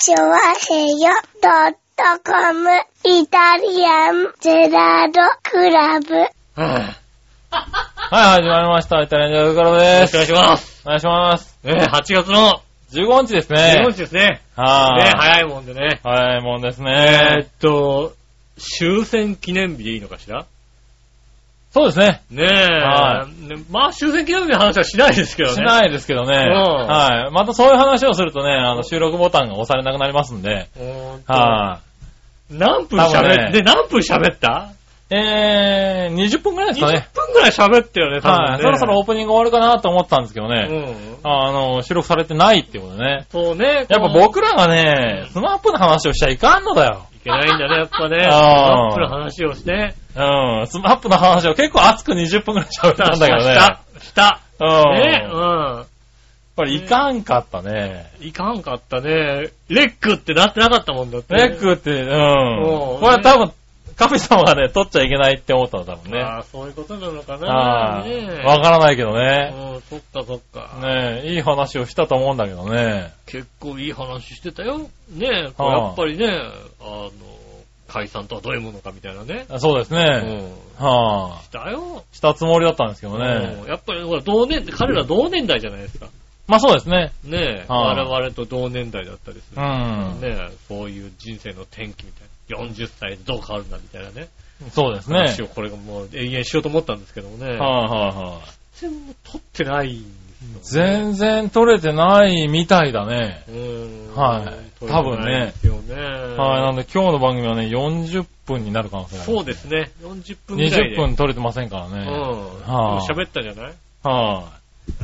チョワヘヨドットコムイタリアンゼラードクラブ。ははい、始まりました。イタリアンジャズクラブい。よです。ろしくお願いします。お願いします。ね8月の15日ですね。15日ですね。はい、ね早いもんでね。早いもんですえーねっ。と、終戦記念日でいいのかしら？そうですね。ねえ。はねまあ終戦記念日の話はしないですけどね。しないですけどね。んはい。またそういう話をするとね、あの、収録ボタンが押されなくなりますんで。は何分喋っねで、何分喋った？い。えー、20分くらいですか ?20 ね。分くらい喋ったよね、多分ね。はい。そろそろオープニング終わるかなと思ったんですけどうね。ん。あの、収録されてないっていうことでね。そうね。やっぱ僕らがね、スマップの話をしちゃいかんのだよ。いけないんだね、やっぱね。アップの話をして。うん。スマップの話を結構熱く20分くらい喋ったんだけどね。した。した。うん。ね、やっぱりいかんかったね。うん。いかんかったね。レックってなってなかったもんだって。レックって、うん。うんこれは多分、神様がね、取っちゃいけないって思ったの多分ね。ああ、そういうことなのかな。わからないけどね。うん、そっかそっか。ねいい話をしたと思うんだけどね。結構いい話してたよ。ねえ、やっぱりね、あの、解散とはどういうものかみたいなね。そうですうね。ん。はあ、したよ。したつもりだったんですけどね。うんやっぱりほら同年、彼ら同年代じゃないですか。まあそうですね。ねえ、はあ我々と同年代だったりする。うん。ねえ、そういう人生の転機みたいな。40歳でどう変わるんだみたいなね。そうですね。話をこれがもう永遠しようと思ったんですけどもね。はいはいはい。全然撮ってないんですよね。全然取れてないみたいだね。うーん。はい撮れてないですよね。はい。なんで今日の番組はね、40分になる可能性がある。そうですね。40分ぐらいで。20分取れてませんからうん。はあも喋ったんじゃない？は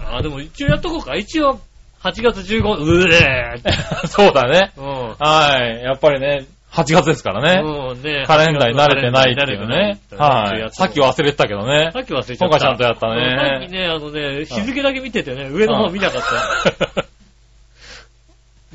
ああ、でも一応やっとこうか。一応、8月15、うえーい。そうだね。うん。はい。やっぱりね、8月ですからね。うんねカレンダーに慣れてないっていうね。はい。さっきは。忘れてたけどねさ。っき忘れちゃった。今回ちゃんとやったねうんさっきね、あのね、日付だけ見ててね、上の方見なかった。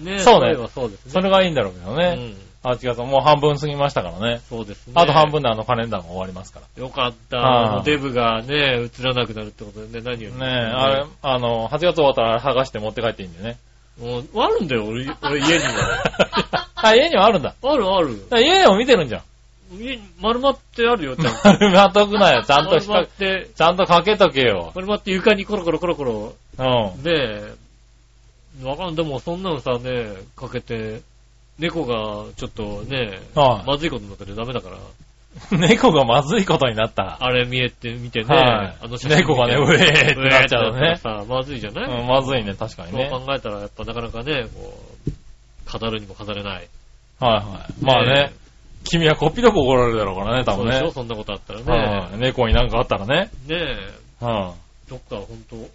ねそうねそうですね。それがいいんだろうけどね。うん8月もう半分過ぎましたからね。そうですね。あと半分であのカレンダーも終わりますから。よかった。デブがね、映らなくなるってことでね、何よりねえ、あれ、あの、8月終わったら剥がして持って帰っていいんだよね。もう、あるんだよ、俺、俺家には。あ、家にはあるんだ。あるある。家でも見てるんじゃん。家に丸まってあるよ、ちゃんと。丸まっとくなよ。ちゃんとし丸まかっ、て、ちゃんとかけとけよ。丸まって床にコロコロコロコロ、うん。ねえ、わかんでもそんなのさ、ねかけて、猫がちょっとね、はいまずいことになったらダメだから、猫がまずいことになった。あれ見えて、見てね、はいあの猫がねうえーってなっちゃうのねさ、まずいじゃない、うん、まずいね、確かにね。そう考えたらやっぱなかなかね、こう、飾るにも飾れない。はいはい。まあね、君はこっぴどく怒られるだろうからね、多分ねそうでしょ？そんなことあったらね。はい猫になんかあったらね。ねえ、はどっかほんと、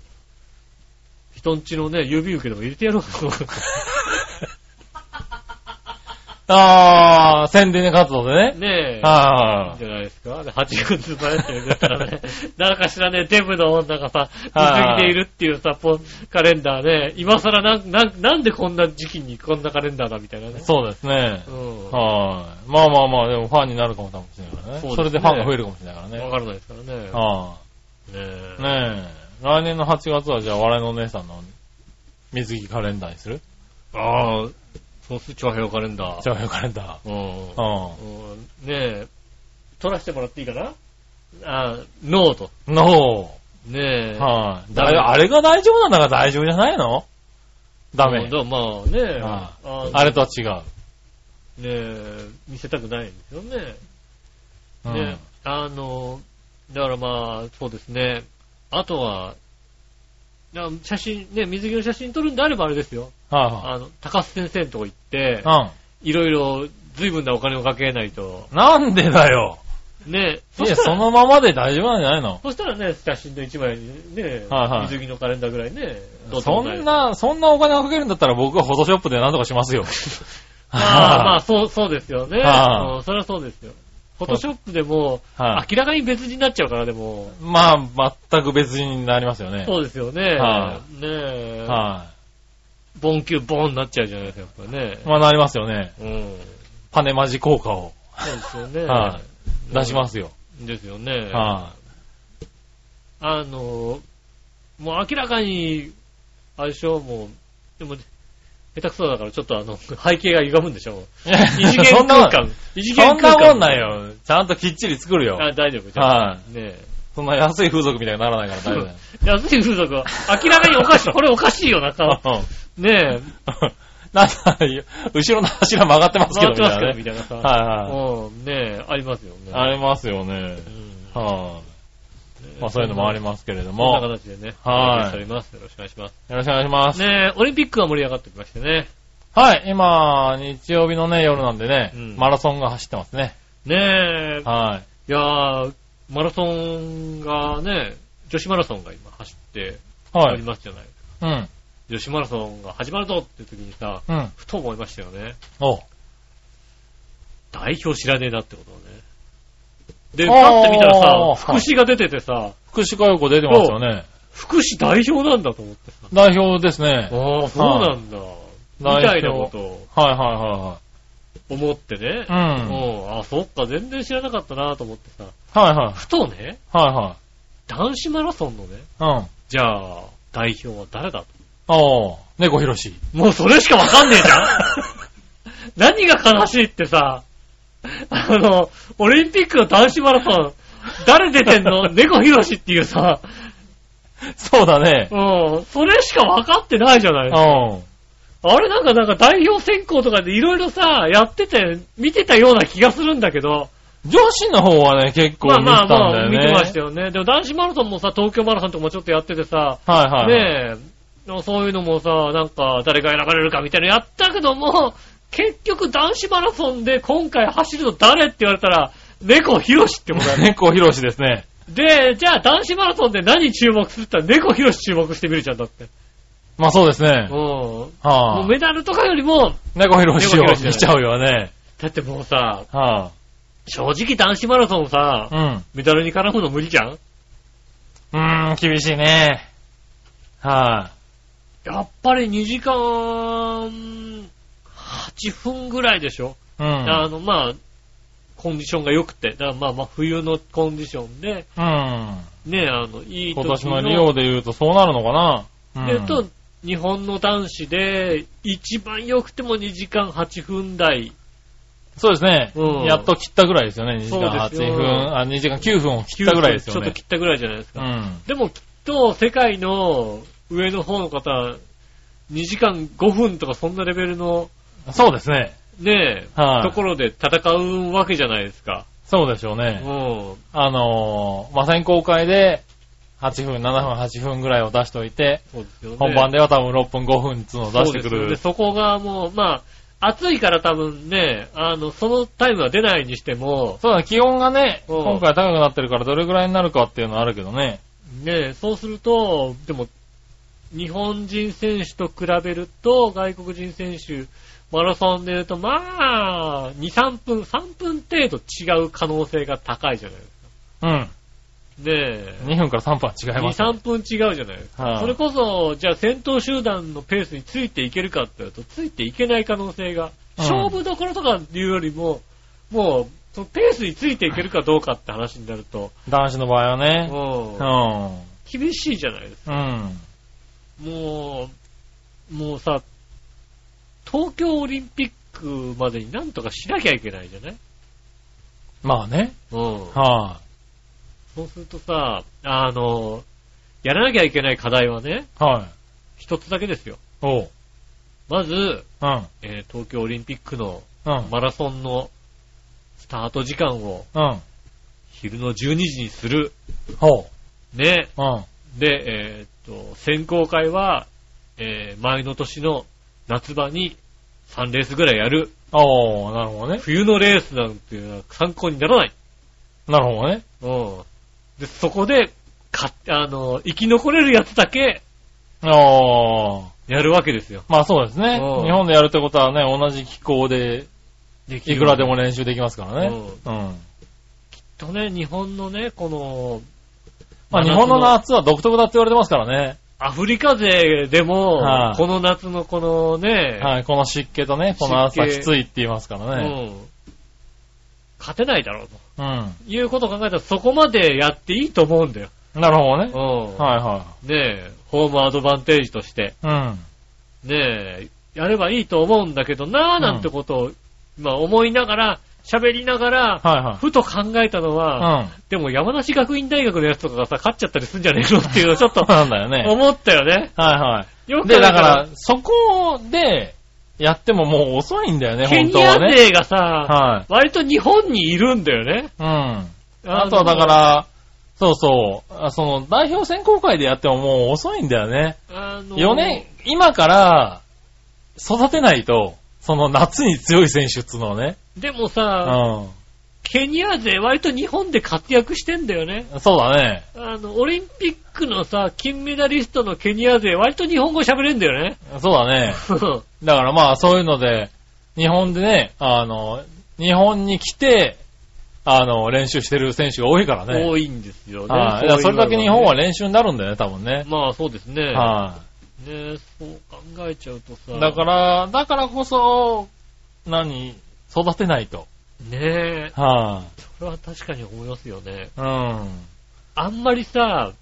人んちのね、指受けでも入れてやろうか。いあー、宣伝活動でね。ねえ。いいはいじゃないですか。で8月前って言うんだったらね、なんかしらね、デブの女がさ、はい水着でいるっていうさ、ポカレンダーね、今更なん、なん、なんでこんな時期にこんなカレンダーだみたいなね。そうですねう。ん。はい。まあまあまあ、でもファンになるかもしれないからね。そねそれでファンが増えるかもしれないからね。わからないですからね。はねい。ねえ。来年の8月はじゃあ、笑いのお姉さんの水着カレンダーにする？ああ、そうする長編カレンダー。長編カレンダうん。ー。うん。うんねえ、撮らせてもらっていいかな？あノート。のねえ。はい。ダメだあれが大丈夫なんだから大丈夫じゃないの？ダメ。だまあね、はああれとは違う。ねえ、見せたくないんですよね。うんね、あの、だからまあ、そうですね。あとは、な写真、ね、水着の写真撮るんであればあれですよ。はあの、高須先生のとこ行ってい、はいろいろ随分なお金をかけないと。うん。なんでだよ。ね、そいや、したら、そのままで大丈夫なんじゃないの？そしたらね、写真の一枚にね、はいはい水着のカレンダーぐらいね、そんな、そんなお金をかけるんだったら僕はフォトショップで何とかしますよ。ま あまあ、そう、そうですよね。それはそうですよ。フォトショップでも、はい明らかに別人になっちゃうから、でも。まあ、全く別人になりますよね。そうですよね。はねえ。はボンキューボンになっちゃうじゃないですか、やっぱねい。。まあ、なりますよね。うん。パネマジ効果をそうですよね。は出しますよ。ですよね。はあの、もう明らかに、あれでしょ、もう、でも、下手くそだからちょっとあの、背景が歪むんでしょ 異次元空間。異次元そん空間。なもんなん。よ。ちゃんときっちり作るよ。あ、大丈夫。じゃあはねそんな安い風俗みたいにならないから大丈夫。安い風俗は、明らかにおかしい。これおかしいよな、顔。ねえ。なんか、後ろの柱曲がってますけど、回ってますけど、みみたいなさ。たいなね。はいはい。うん、ねえ、ありますよね。ありますよね。うんはい。まあそういうのもありますけれどこんも。なよ形でね。はい。よろしくお願いします。ろしくお願いします。ねえ、オリンピックが盛り上がってきましてね。はい、今、日曜日のね、夜なんでね、うんマラソンが走ってますね。ねえ、はいやー、マラソンがね、女子マラソンが今走ってい。おはい。りますじゃない。うん。女子マラソンが始まるぞっていう時にさ、うん。ふと思いましたよね。おう代表知らねえなってことをね。で、パッて見たらさはい、福士が出ててさ、福士加代子出てますよね。福士代表なんだと思ってさ。代表ですね。ああ、そうなんだ。みたいなことをはいは思ってね。いはいはい。うん。うん。あ、そっか、全然知らなかったなと思ってさ。はいはい。ふとね、はいはい。男子マラソンのね、うん。じゃあ、代表は誰だと。おー、猫ひろし。もうそれしかわかんねえじゃん 何が悲しいってさ、あの、オリンピックの男子マラソン、誰出てんの？猫ひろしっていうさ、そうだね。うん、それしかわかってないじゃないうん。あれなんかなんか代表選考とかでいろいろさ、やってて、見てたような気がするんだけど、女子の方はね、結構まあ見てたんまあまあ、だよね。見てましたよね。でも男子マラソンもさ、東京マラソンとかもちょっとやっててさ、はいはい。ねえ、そういうのもさ、なんか誰が選ばれるかみたいなのやったけども、結局男子マラソンで今回走るの誰って言われたら、猫ひろしってことだね。猫ひろしですね。で、じゃあ男子マラソンで何注目するって言ったら猫ひろし注目してみるじゃん、だって。まあそうですねうん。。もはあ。うメダルとかよりも、猫ひろしをしちゃうよね。だってもうさ、は正直男子マラソンさ、あ。うん。メダルに絡むの無理じゃん？うーん、厳しいね。はやっぱり2時間8分ぐらいでしょ、い。うん。あの、まあ、コンディションが良くて、だからまあまあ冬のコンディションで、うん。ね、あの、いい時今年のリオで言うとそうなるのかな。うんで、と、日本の男子で、一番良くても2時間8分台。そうですね。うんやっと切ったぐらいですよね。2時間8そうですよ分。あ、2時間9分を切ったぐらいですよねちょっと切。ったぐらいじゃないですか。うん。でもきっと、世界の上の方の方、2時間5分とかそんなレベルの、そうですね。ねえ、はいところで戦うわけじゃないですか。そうでしょううね。ん。あのー、まあ、選考会で8分、7分、8分ぐらいを出しておいて、そうですよね。本番では多分6分、5分っていうのを出してくるで。そこがもう、まあ、暑いから多分ね、あの、そのタイムは出ないにしても、そうだ、気温がね、うん今回高くなってるからどれぐらいになるかっていうのはあるけどね。ね、そうすると、でも、日本人選手と比べると、外国人選手、マラソンで言うと、まあ、2、3分、3分程度違う可能性が高いじゃないですうん。か。ねえ。2分から3分は違い2、ます、ね。3分違うじゃないですか。はいそれこそ、じゃあ先頭集団のペースについていけるかって言うと、ついていけない可能性が、うん勝負どころとかっていうよりも、もう、そのペースについていけるかどうかって話になると、男子の場合はね。うんうん。厳しいじゃないですか。うん。もう、もうさ、東京オリンピックまでになんとかしなきゃいけないじゃない？まあね。うん。はそうするとさ、あの、やらなきゃいけない課題はね、い、はい、一つだけですよ。おう。まず、うん。えー東京オリンピックのうん。マラソンのスタート時間をうん。昼の12時にする。ほね。う。うん。で、えーっと、選考会は、えー前の年の夏場に3レースぐらいやる。おー、なるほどね。冬のレースなんていうのは参考にならない。なるほどね。うん。で、そこで、か、あの、生き残れるやつだけおー。やるわけですよ。まあそうですね。うん日本でやるってことはね、同じ気候で、でいくらでも練習できますからね。うん。とね、日本のね、この、まあ日本の夏は独特だって言われてますからね。アフリカ勢でも、はいこの夏のこのね、はい、この湿気とね、この暑さきついって言いますからね。うん、勝てないだろううん。ということを考えたらそこまでやっていいと思うんだよ。なるほどね。うんはいはねえ、ホームアドバンテージとして、い。うん。ねえ、やればいいと思うんだけどなぁなんてことを、まあ思いながら、喋りながら、はいはい。ふと考えたのは、うん。でも山梨学院大学のやつとかがさ、勝っちゃったりするんじゃねえのっていうのをちょっと そうなんだよね。思ったよね。はいはい。よくで、だから、そこで、やってももう遅いんだよね、ケニア本当はね。勢がさ、はい。割と日本にいるんだよね。うん。あとはだから、そうそう、あその、代表選考会でやってももう遅いんだよね。あの、4年、今から、育てないと、その夏に強い選手っつうのはね。でもうさ、ん。ケニア勢割と日本で活躍してんだよね。そうだね。あの、オリンピックのさ、金メダリストのケニア勢割と日本語喋れんだよね。そうだね。だからまあそういうので、日本でね、あの、日本に来て、あの、練習してる選手が多いからね。多いんですよね。はい。それだけ日本は練習になるんだよね、多分ね。まあそうですね。はねそう考えちゃうとさ。い。だから、だからこそ、何、育てないと。ねえ、はそれは確かに思いますよね。い。うん。あんまりさ、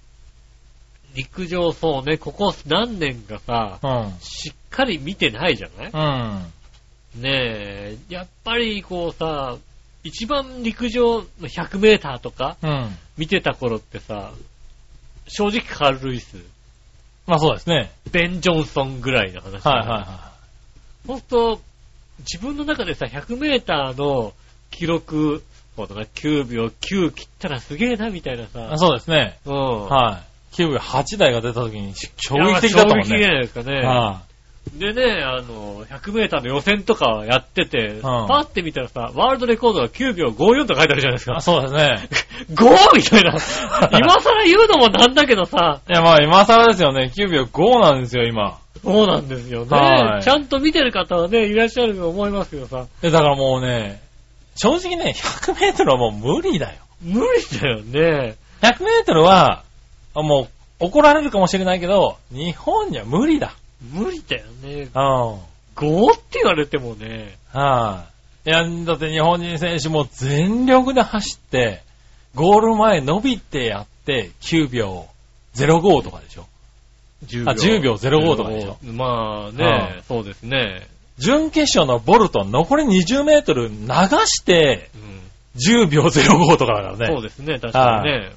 陸上そうね、ここ何年かさ、うん。しっかり見てないじゃない？うん。ねえ、やっぱりこうさ、一番陸上の100メーターとかうん。見てた頃ってさ、正直カール・ルイス、まあそうですね。ベン・ジョンソンぐらいの話。はいはいはほんと、自分の中でさ、100メーターの記録、そうだな、9秒9切ったらすげえな、みたいなさい。。そうですね。うん。はい。9秒8台が出た時に衝撃的だったもん衝撃じゃね。ないですかね。はでね、あの、100メーターの予選とかやってて、んパーって見たらさ、ワールドレコードが9秒54と書いてあるじゃないですか。そうですね。5! みたいな。今更言うのもなんだけどさ、いやまあ今更ですよね。9秒5なんですよ、今。そうなんですよね。はいちゃんと見てる方はね、いらっしゃると思いますけどさ、で、だからもうね、正直ね、100メートルはもう無理だよ。無理だよね。100メートルは、あもう怒られるかもしれないけど、日本には無理だ。無理だよね。うん。5って言われてもね、はい。いや、だって日本人選手も全力で走って、ゴール前伸びてやって、9秒05とかでしょ。10あ10秒05とかでしょまあね、そうですね。準決勝のボルト残り20メートル流して、うん10秒05とかだからね。そうですね、確かにね。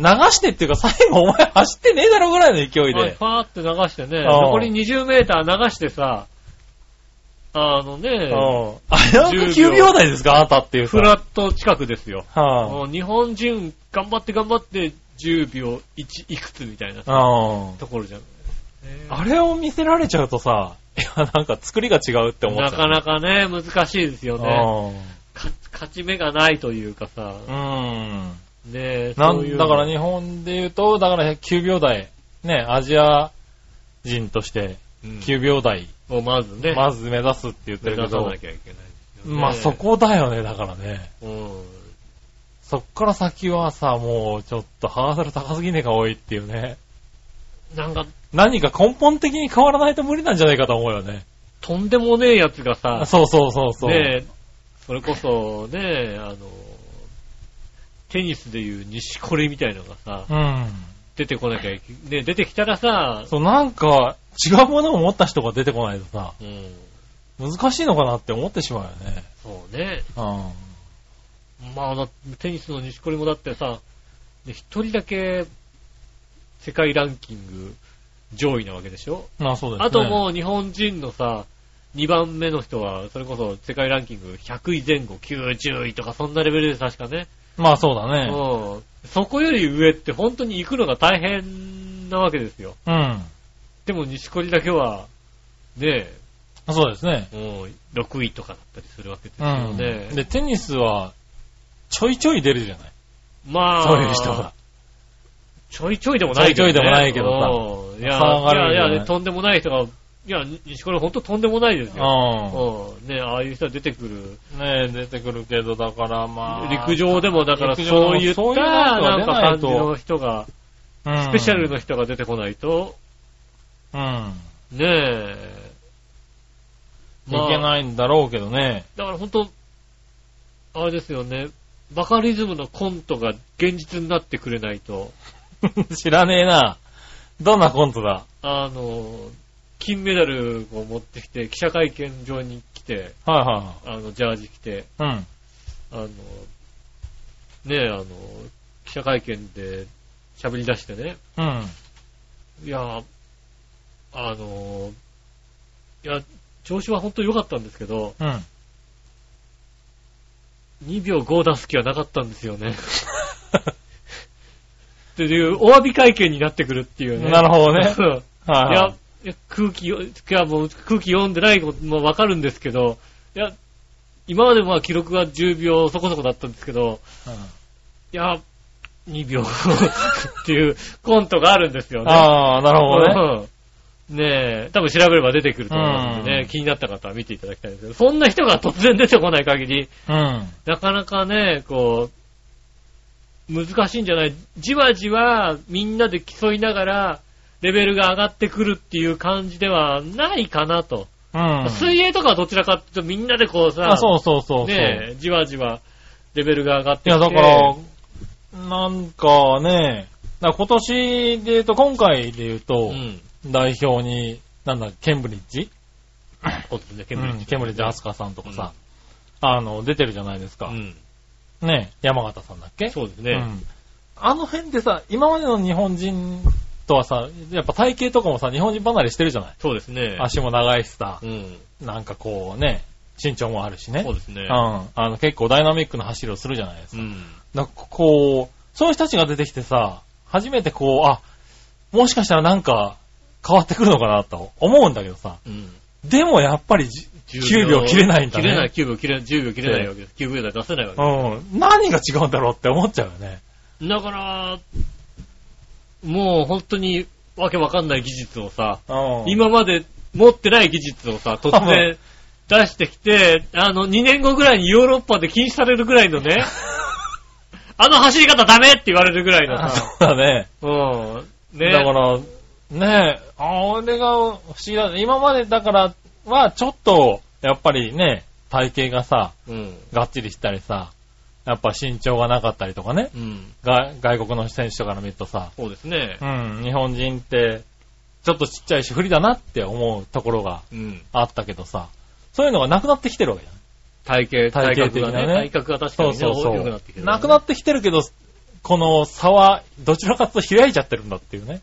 流してっていうか最後お前走ってねえだろぐらいの勢いで。はいファーって流してね、うん残り20メーター流してさ、あのね、うん。あれは9秒台ですか？あなたっていうさ。フラット近くですよ。はもう日本人頑張って頑張って10秒1いくつみたいな。ところじゃん。ねあれを見せられちゃうとさ、いや、なんか作りが違うって思っちゃう。なかなかね、難しいですよね。か勝ち目がないというかさ、うん。うん。ねなんだから日本で言うと、だから9秒台、ね、アジア人としてうん9秒台、をまずね、まず目指すって言ってるけど目指さな、きゃいけないね。まあそこだよね、だからね。うん。そっから先はさ、もうちょっとハードル高すぎねえが多いっていうね。なんか、何か根本的に変わらないと無理なんじゃないかと思うよね。とんでもねえやつがさ、そうそうそうそう。ねえ、それこそね、あの、テニスでいう西コレみたいのがさ、うん。出てこなきゃいけ、ね、出てきたらさ、そう、なんか、違うものを持った人が出てこないとさ、うん、難しいのかなって思ってしまうよね。そうね。うん。まあだ、テニスの西コレもだってさ、で一人だけ世界ランキング上位なわけでしょ？まあそうですね。あともう日本人のさ、2番目の人は、それこそ世界ランキング100位前後、90位とかそんなレベルで確かね。まあそうだね。うん。そこより上って本当に行くのが大変なわけですよ。うん。でも西コリだけは、ねそうですね。え、もう6位とかだったりするわけですうん。よね。で、テニスは、ちょいちょい出るじゃない。まあ、そういう人が。ちょいちょいでもないけど、ね。ちょいちょいでもないけどさ。いや、騒がれるよねいやいや、とんでもない人が、いや、西コリほんととんでもないですよ。ううん。ねああいう人は出てくる。ん。ねえ、出てくるけど、だからまあ。陸上でもだからそういったそういうのなんか感じとの人が、うん、スペシャルの人が出てこないと、うん。ねえ。いけないんだろうけどね。だから本当あれですよね、バカリズムのコントが現実になってくれないと、知らねえな。どんなコントだ？あの、金メダルを持ってきて、記者会見場に来て、はいはあの、ジャージ着て。うん。あの、ねえ、あの、記者会見で喋り出してね、うん。いや、あの、いや、調子は本当に良かったんですけど、うん。2秒5出す気はなかったんですよね。っていう、お詫び会見になってくるっていうね。なるほどね いや空気よ、いやもう空気読んでないこともわかるんですけど、いや、今までまあ記録が10秒そこそこだったんですけど、いや、2秒 っていうコントがあるんですよね。ああ、なるほどね。うんねえ、多分調べれば出てくると思うんでね、うん気になった方は見ていただきたいんですけど、そんな人が突然出てこない限り、うん。なかなかね、こう、難しいんじゃないじわじわみんなで競いながら、レベルが上がってくるっていう感じではないかなと。うん。水泳とかはどちらかっていうとみんなでこうさ、あ、そうそうそう。ねえ、じわじわレベルが上がっていや、きて。だから、なんかね、だから今年で言うと、今回で言うと、うん。代表に、なんだ、ケンブリッジ？そうですね、ケケンブリッジ、ンブリッジ。ケンブリッジアスカさんとかさ、あの、出てるじゃないですか。うん。ね、山形さんだっけ？そうですね。うんあの辺でさ、今までの日本人とはさ、やっぱ体型とかもさ、日本人離れしてるじゃない？そうですね。足も長いしさう、ん。なんかこうね、身長もあるしね。そうですね。うん。あの、結構ダイナミックな走りをするじゃないですか。うん。なんかこう、そういう人たちが出てきてさ、初めてこう、あ、もしかしたらなんか変わってくるのかなと思うんだけどさ、うん。でもやっぱりじ9秒切れないんだね。切れない、9秒切れない、10秒切れないわけです。9秒台出せないわけでうん。何が違うんだろうって思っちゃうよね。す。だから、もう本当にわけわかんない技術をさ、うん。今まで持ってない技術をさ、突然出してきて、あの、2年後ぐらいにヨーロッパで禁止されるぐらいのね、あの走り方ダメって言われるぐらいのあさ、そうだね。うん。ね。だから、ねえ、あれが不思議だ。今までだからはちょっと、やっぱりね、体型がさ、うん。がっちりしたりさ、やっぱ身長がなかったりとかね、うん。が外国の選手とかから見るとさ、そうですねう。ん、日本人って、ちょっとちっちゃいし不利だなって思うところがうん。あったけどさ、そういうのがなくなってきてるわけじゃん。体型、体型的なね体格が確かにね、そうそうそうなってきてるねなくなってきてるけど、この差はどちらかというと開いちゃってるんだっていうね。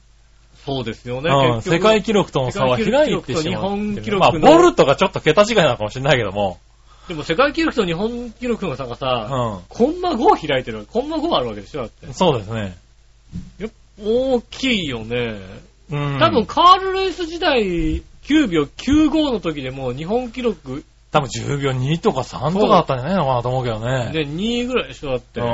そうですよね。うん、世界記録との差は開いてしまってる。世界記録と日本記まあ、録のボルトがちょっと桁違いなのかもしれないけども、でも世界記録と日本記録の差がうさ、コンマ5開いてる。コンマ5あるわけでしょだってん。。そうですね。大きいよね。うん。多分、カールレース時代、9秒95の時でもう日本記録、多分10秒2とか3とかだったんじゃないのかなと思うけどね。ね、2位ぐらいでしょだって。うん。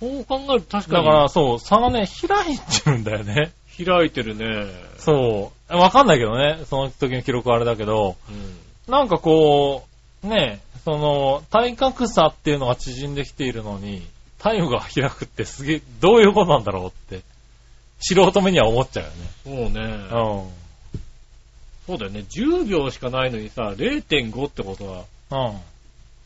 そう考えると確かにだから、そう、差がね、開いてるんだよね。開いてるね。そう。わかんないけどね、その時の記録はあれだけど、うん。なんかこう、ね、その、体格差っていうのが縮んできているのに、タイムが開くってすげえ、どういうことなんだろうって、素人目には思っちゃうよね。そうね。うん。そうだよね。10秒しかないのにさ、0.5ってことは、うん。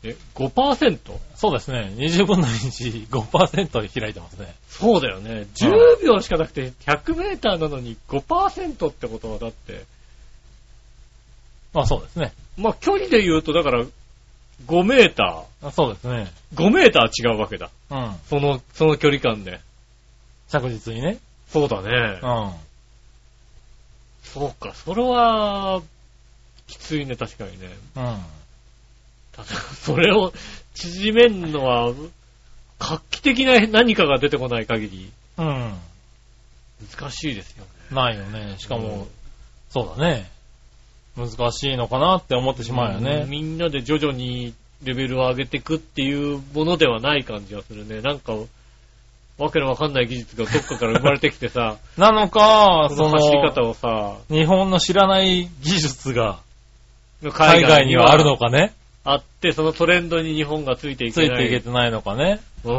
え、5%? そうですね。20分の1、5%で開いてますね。そうだよね。10秒しかなくて100メーターなのに5%ってことはだって、まあそうですね。まあ距離で言うとだから5メータあそうですね。ー、5メーター違うわけだ。うん。その、その距離感で。着実にね。そうだねう。ん。そうか、それは、きついね、確かにね。うん。ただそれを縮めんのは、画期的な何かが出てこない限り、うん。難しいですよね。ないよね。しかも、うんそうだね。難しいのかなって思ってしまうようんね。みんなで徐々にレベルを上げていくっていうものではない感じがするね。なんか、わけのわかんない技術がどっかから生まれてきてさ、なのか、そその走り方の、をさ、日本の知らない技術が海海外にはあるのかね？あって、そのトレンドに日本がついていつけない。いていけてないのかね？う。うんん。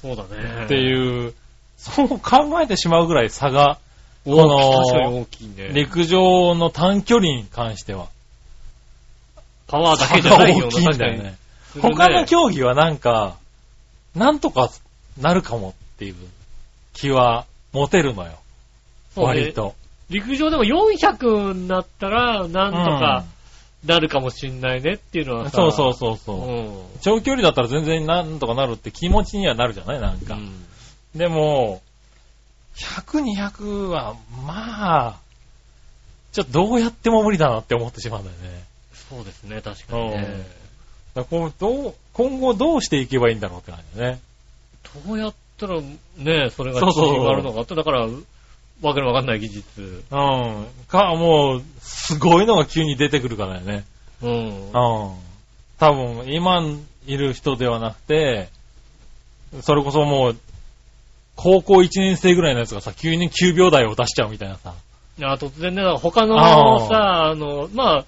そうだね。っていう、そう考えてしまうぐらい差が、この確かに大きいね。陸上の短距離に関しては、パワーだ差けじゃないよが大きいんだよね。他の競技はなんか、なんとかなるかもっていう気は持てるのよ。割と。陸上でも400になったら、なんとかなるかもしんないねっていうのはさ。そうそうそうそう。うん。長距離だったら全然なんとかなるって気持ちにはなるじゃないなんか。うんでも、100、200は、まあ、ちょっとどうやっても無理だなって思ってしまうんだよね。そうですね、確かにね。だこうどう今後どうしていけばいいんだろうって感じだね。どうやったらね、それが縮まるのかって、だから、わけのわかんない技術。うん。か、もう、すごいのが急に出てくるからだよね。うんう。ん。多分、今いる人ではなくて、それこそもう、高校1年生ぐらいのやつがさ、急に9秒台を出しちゃうみたいなさ。いや、突然ね、他のさ、あの、ま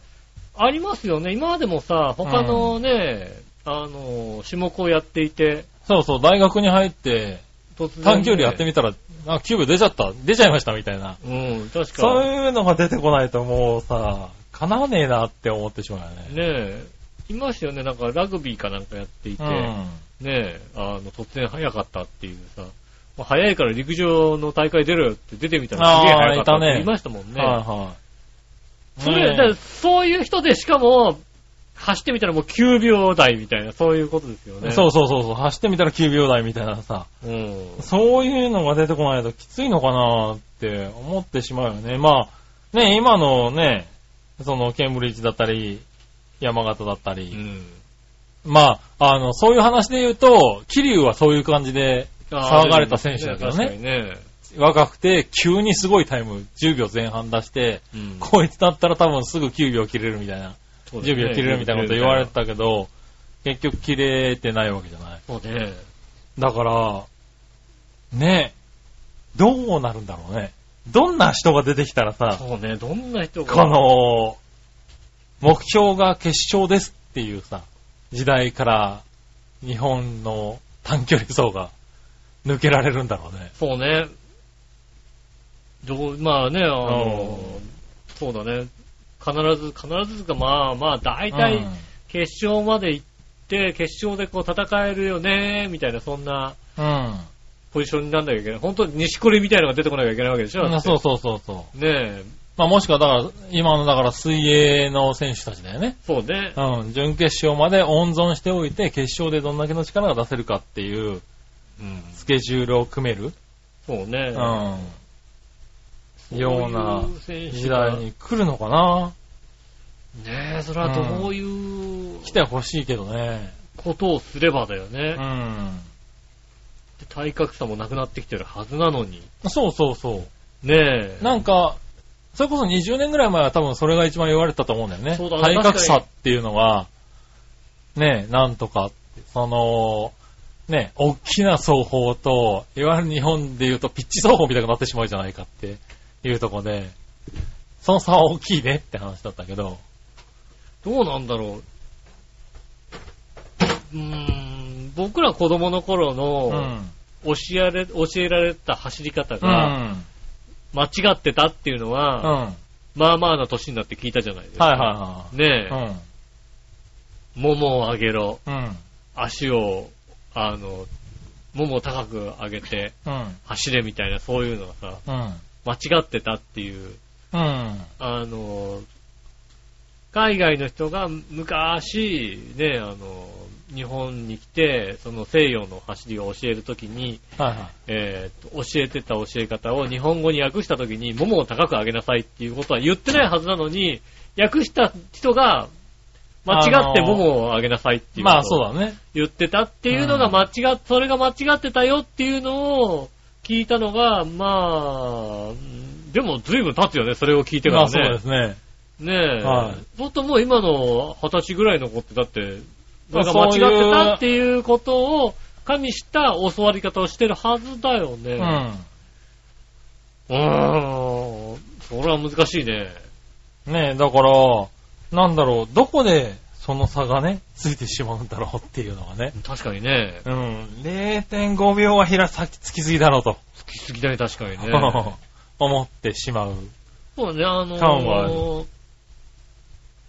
あ、ありますよね。今までもさ、他のね、あの、種目をやっていて、そうそう、大学に入って、ね。短距離やってみたら、あ、9秒出ちゃった、出ちゃいましたみたいな。うん、確かそういうのが出てこないともうさ、叶わねえなって思ってしまうよね。ねえ、いましたよね。なんかラグビーかなんかやっていて、うん。ねえ、あの、突然早かったっていうさ、まあ早いから陸上の大会出るよって出てみたらすげえ早かったって言いましたもんね。はいはい。それ、だからそういう人でしかも、走ってみたらもう9秒台みたいな、そういうことですよね。そうそうそうそう、走ってみたら9秒台みたいなさ、う。うん。そういうのが出てこないときついのかなって思ってしまうよね。まあ、ね、今のね、そのケンブリッジだったり、山形だったり、うん。まあ、あの、そういう話で言うと、桐生はそういう感じで騒がれた選手だけど確かね。にね。若くて、急にすごいタイム、10秒前半出して、うん。こいつだったら多分すぐ9秒切れるみたいな、10ね秒切れるみたいなこと言われてたけど、結局切れてないわけじゃない。そうね。だから、ねどうなるんだろうね。どんな人が出てきたらさ、そうね、どんな人が。この、目標が決勝ですっていうさ、時代から日本の短距離走が抜けられるんだろうね。そうね。どう、まあね、あの、そうだね。必ず、必ずか、まあまあ、大体うん決勝まで行って、決勝でこう戦えるよね、みたいな、そんなうん。ポジションになんなきゃいけない。本当に西堀みたいなのが出てこなきゃいけないわけでしょ。だってそうそうそうそう。ねえ。まあもしくはだから、今のだから水泳の選手たちだよね。そうね。うん。準決勝まで温存しておいて、決勝でどんだけの力が出せるかっていううん。スケジュールを組める？そうね。うん。ようなそういう選手時が代に来るのかな？ねえ、それはどういう来てほしいけどね。ことをすればだよねう。ん。で体格差もなくなってきてるはずなのに。そうそうそう。ねえ。なんか、それこそ20年ぐらい前は多分それが一番言われてたと思うんだよね。そうだね体格差っていうのが、ね、なんとかって、その、ね、大きな双方と、いわゆる日本で言うとピッチ双方みたいになってしまうじゃないかっていうところで、その差は大きいねって話だったけど、どうなんだろう。うーん、僕ら子供の頃うのん。教えられ、教えられた走り方うがん。間違ってたっていうのうん。は、はいまあまあな年になって聞いたじゃないですか。はねえ、いはい。ももを上げろ、うん。うん。足を、あの、ももを高く上げてうん。走れみたいなそういうのがさ、うん。間違ってたっていう、うん。あの、海外の人が昔、ね、あの、日本に来て、その西洋の走りを教えるときに、はいはい。えーと教えてた教え方を日本語に訳したときに、ももを高く上げなさいっていうことは言ってないはずなのに、訳した人が、間違ってももを上げなさいっていうまあそうだね。言ってたっていうのが間違っ、それが間違ってたよっていうのを聞いたのが、まあ、うんでも随分経つよね、それを聞いてからまあそうでね。すね。ねえ。はいほんともう今の二十歳ぐらいの子ってだって、それがまあ間違ってたっていうことを加味した教わり方をしてるはずだよね。うん。うーん。それは難しいね。ねえ、だから、なんだろう、どこでその差がね、ついてしまうんだろうっていうのがね。確かにね。うん。0.5秒はひら先つきすぎだろうと、好きすぎだね、確かにね。思ってしまう。そうね、あのー、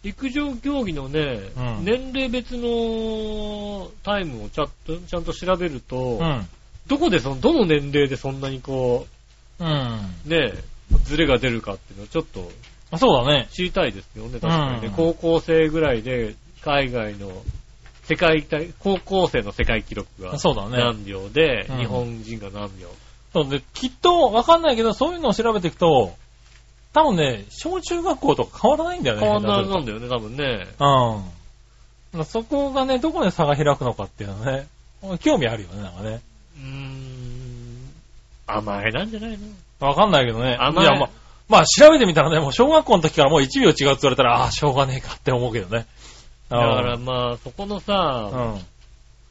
陸上競技のね、うん年齢別のタイムをちゃんとちゃんと調べると、うん。どこでその、どの年齢でそんなにこうん。う、ね、ズレが出るかっていうのをちょっとそうだね。知りたいですよね、確かにね。うん高校生ぐらいで海外の世界大、高校生の世界記録がそうだね。何秒で、うん日本人が何秒。そうで、きっとわかんないけど、そういうのを調べていくと、多分ね、小中学校とか変わらないんだよね。変わんない下手するなんだよね、多分ね。とうん。そこがね、どこで差が開くのかっていうのね、興味あるよね、なんかね。うーん。甘えなんじゃないの？わかんないけどね。甘いいや、まあ、まあ、調べてみたらね、もう小学校の時からもう1秒違うって言われたら、ああ、しょうがねえかって思うけどね。だからまあ、そこのさ、うん。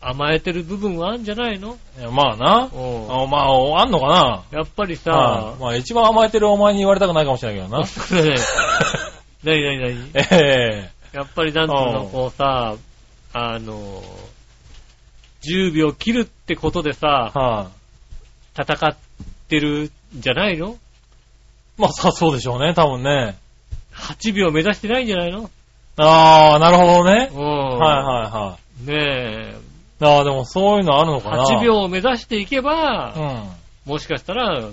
甘えてる部分はあるんじゃないの？いやまあな。うん。あまあ、あんのかな？やっぱりあさ、まあ、一番甘えてるお前に言われたくないかもしれないけどな。なになになにええ。やっぱりなんつううの、んこうさ、あの、10秒切るってことでさ、はい、戦ってるんじゃないの？まあ、さ、そうでしょうね、多分ね。?8 秒目指してないんじゃないの？ああ、なるほどねう。ん。はいはいはい。ねえ、ああ、でもそういうのあるのかな。8秒を目指していけば、うん。はいもしかしたら、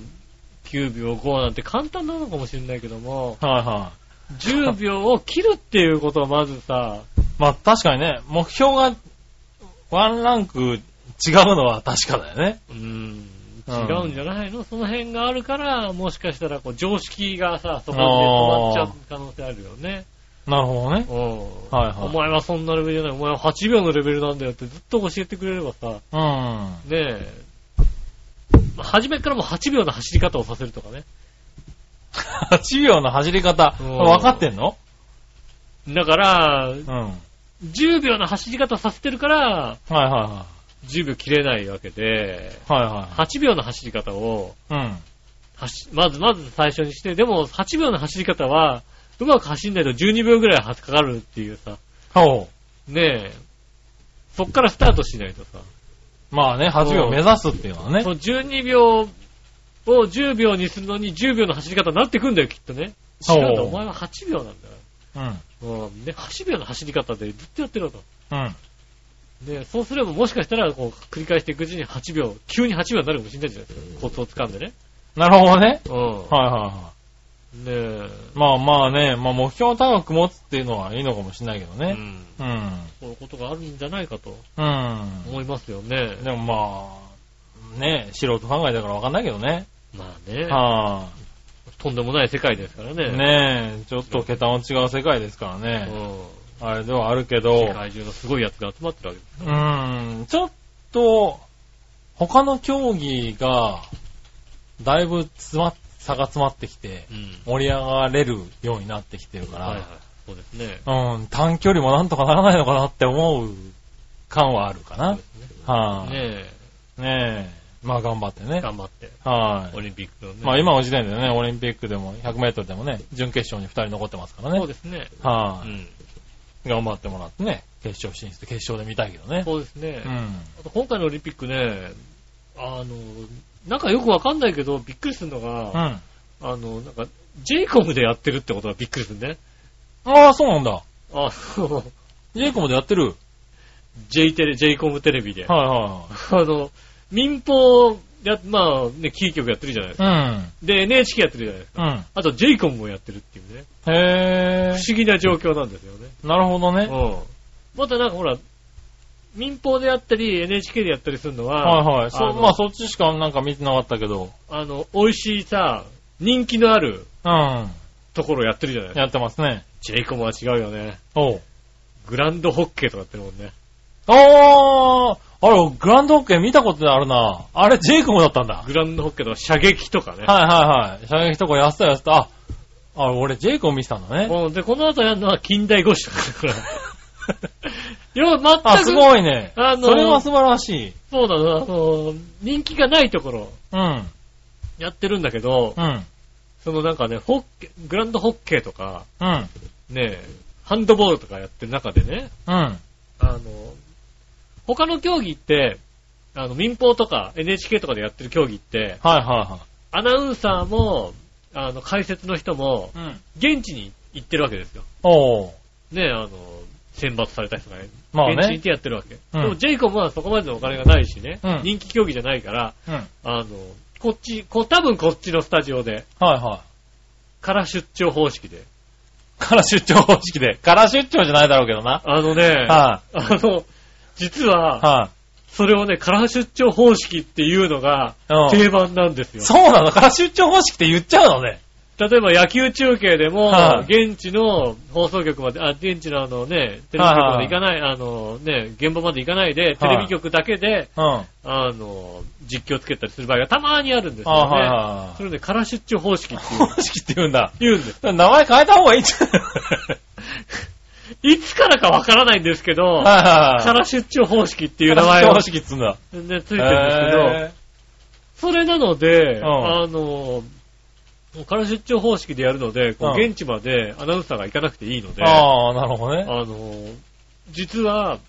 9秒5なんて簡単なのかもしれないけども、は10秒を切るっていうことはまずさ、い。まあ確かにね、目標がワンランク違うのは確かだよね。うーん、違うんうんじゃないの？その辺があるから、もしかしたらこう常識がさ、そこで止まっちゃう可能性あるよね。なるほどね。うん。はいはいお前はそんなレベルじゃない。お前は8秒のレベルなんだよってずっと教えてくれればさ、うん。ねえ、まあ初めからもう8秒の走り方をさせるとかね。8秒の走り方、うん分かってんの？だから、うん。はい10秒の走り方させてるから、はいは10秒切れないわけで、い。はいは8秒の走り方を、い。うん。走まずまず最初にして、でも8秒の走り方は、うまく走んないと12秒ぐらいかかるっていうさ、ほう。ねえ、そっからスタートしないとさ、まあね、8秒目指すっていうのはねそ。の12秒を10秒にするのに10秒の走り方になってくんだよ、きっとね。違うんだ、お前は8秒なんだよ。うん。うん。ね、8秒の走り方でずっとやってると。うん。で、そうすればもしかしたら、こう、繰り返していくうちに8秒、急に8秒になるかもしれないじゃないですか。コツを掴んでね。なるほどね。うん。はいはいはねえ。い。まあまあね、まあ目標を高く持つっていうのはいいのかもしれないけどね。うん。うん。そういうことがあるんじゃないかとうん。思いますよね。でもまあ、ね、素人考えだからわかんないけどね。まあね、はとんでもない世界ですからい、ね。ねえ、ちょっと桁の違う世界ですからうね。ん。あれではあるけど世、界中のすごいやつが集まってるわけですうから。ん、ちょっと、他の競技が、だいぶ詰まっ、差が詰まってきて、うん。盛り上がれるようになってきてるから、はいはい。そうですね。うん、短距離もなんとかならないのかなって思う感はあるかな。ね。はい、ねねえ。まあ頑張ってえ、ね。頑張って、はい、オリンピックのね。まあ今の時点でね、オリンピックでも100メートルでもね、準決勝に2人残ってますからね。そうですね。はい、うん。頑張ってもらってね、決勝進出、決勝で見たいけどね。そうですね。うん。あと今回のオリンピックね、あの、なんかよくわかんないけど、びっくりするのうが、ん。あの、なんか、ジェイコムでやってるってことがびっくりするね。ああ、そうなんだ。あの、ジェイコムでやってる？J テレ、J コムテレビで。はいはあの、民放や、まあね、キー局やってるじゃないですか。いはい。で、NHK やってるじゃないですか。うん。うん。あと J コムもやってるっていうね。へ不思議な状況なんですよね。え。なるほどね。うん。またなんかほら、民放でやったり、NHK でやったりするのは、はいはい。そまあそっちしかなんか見てなかったけど。あの、美味しいさ、人気のあるうん。ところやってるじゃない。やってますね。ジェイコムは違うよね。おう。グランドホッケーとかやってるもんね。あーあれ、グランドホッケー見たことあるな。あれ、ジェイコムだったんだ。はいグランドホッケーとか射撃とかね。はいはい。射撃とかやってたやってた。あ、あ、俺、ジェイコム見てたんだね。うんで、この後やるのは近代五種だから。要は全く、あ、すごいね。あのそれは素晴らしい。そうなの、あの、人気がないところうん。やってるんだけど、うん。そのなんかね、ホッケー、グランドホッケーとか、うん。ね、ハンドボールとかやってる中でね、うん。あの、他の競技って、あの、民放とか NHK とかでやってる競技って、はいはアナウンサーも、あの、解説の人も。現地に行ってるわけですよ。おう。ね、あの、選抜された人がね、まあね現地に行ってやってるわけ。うんでも、ジェイコムはそこまでのお金がないしね、うん人気競技じゃないから、うん。はいあの、こっち、こ多分こっちのスタジオで、はから出張方式で。から出張方式で。から出張じゃないだろうけどな。あのね、はあの、実は、はそれをね、から出張方式っていうのがうん定番なんですよ。そうなの？から出張方式って言っちゃうのね。例えば野球中継でも、はい現地の放送局まで、あ、現地のあのね、テレビ局まで行かない、あのね、現場まで行かないで、テレビ局だけで、うん。ああの、実況つけたりする場合がたまにあるんですよはいね。はそれで、から出張方式ってい。いう、方式って言うんだ。言うんです。名前変えた方がいいんじゃない？いつからかわからないんですけど、はいはいはい。から出張方式ってていう名前を方式っつうんだ。ね、ついてるんですけど、へそれなので、んあの、から出張方式でやるので、現地までアナウンサーが行かなくていいので、ーああ、なるほどね。あの、実は、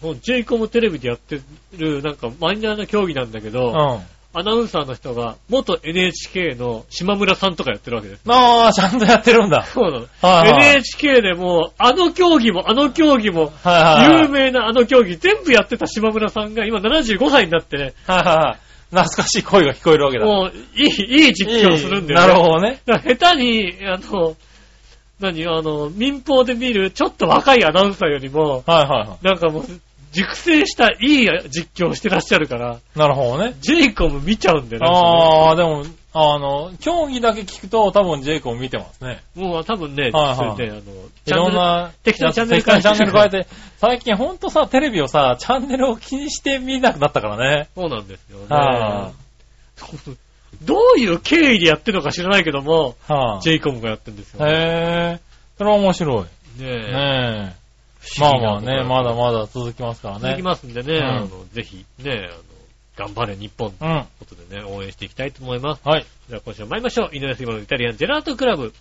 もう j コムテレビでやってる、なんかマイナーな競技なんだけうど、ん。アナウンサーの人が、元 NHK の島村さんとかやってるわけです。ああ、ちゃんとやってるんだ。そうなの。はいはい NHK でも、あの競技も、あの競技も、はいはいはい。有名なあの競技、全部やってた島村さんが今75歳になってね、はいはいはい。懐かしい声が聞こえるわけだ。もう、いい、いい実況するんだよね。なるほどね。下手に、あの、何、あの、民放で見るちょっと若いアナウンサーよりも、はいはいはなんかもう、熟成したいい実況をしてらっしゃるから、い。なるほどね。ジェイコム見ちゃうんだよね。ああ、でも、あの、競技だけ聞くと多分ジェイコン見てますね。もう多分ね、はいはいそれで、あの、いろんな、適当にチャンネル適当にチャンネル変えて。て、最近ほんとさ、テレビをさ、チャンネルを気にして見なくなったからね。そうなんですよね。はどういう経緯でやってるのか知らないけども、い、はジェイコムがやってるんですよ。い、へえ、それは面白い。ねえ。ねえ。まあまあね、まだまだ続きますからね。続きますんでね、うんあの、ぜひ、ね、あの、頑張れ日本とうん。いうことでね、応援していきたいと思います。はい。じゃあ今週も参りましょう。井上杉村のイタリアンジェラートクラブ。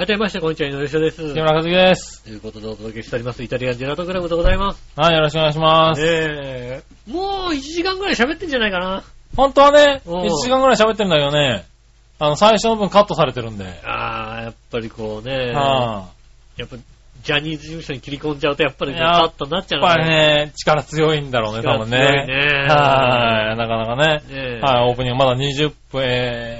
改めまして、こんにちは、井上翔です。木村和樹です。ということでお届けしております、イタリアンジェラートクラブでございます。はい、よろしくお願いします。ええもう1時間ぐらい喋ってんじゃないかな。本当はね、うん1時間ぐらい喋ってるんだけどね、あの、最初の分カットされてるんで。あー、やっぱりこうね、はやっぱ、ジャニーズ事務所に切り込んじゃうと、やっぱりカットになっちゃやっぱりうのね。ね、力強いんだろうね、多分ね。力強いねはい、なかなかね。ねえはい、オープニングまだ20分、えー、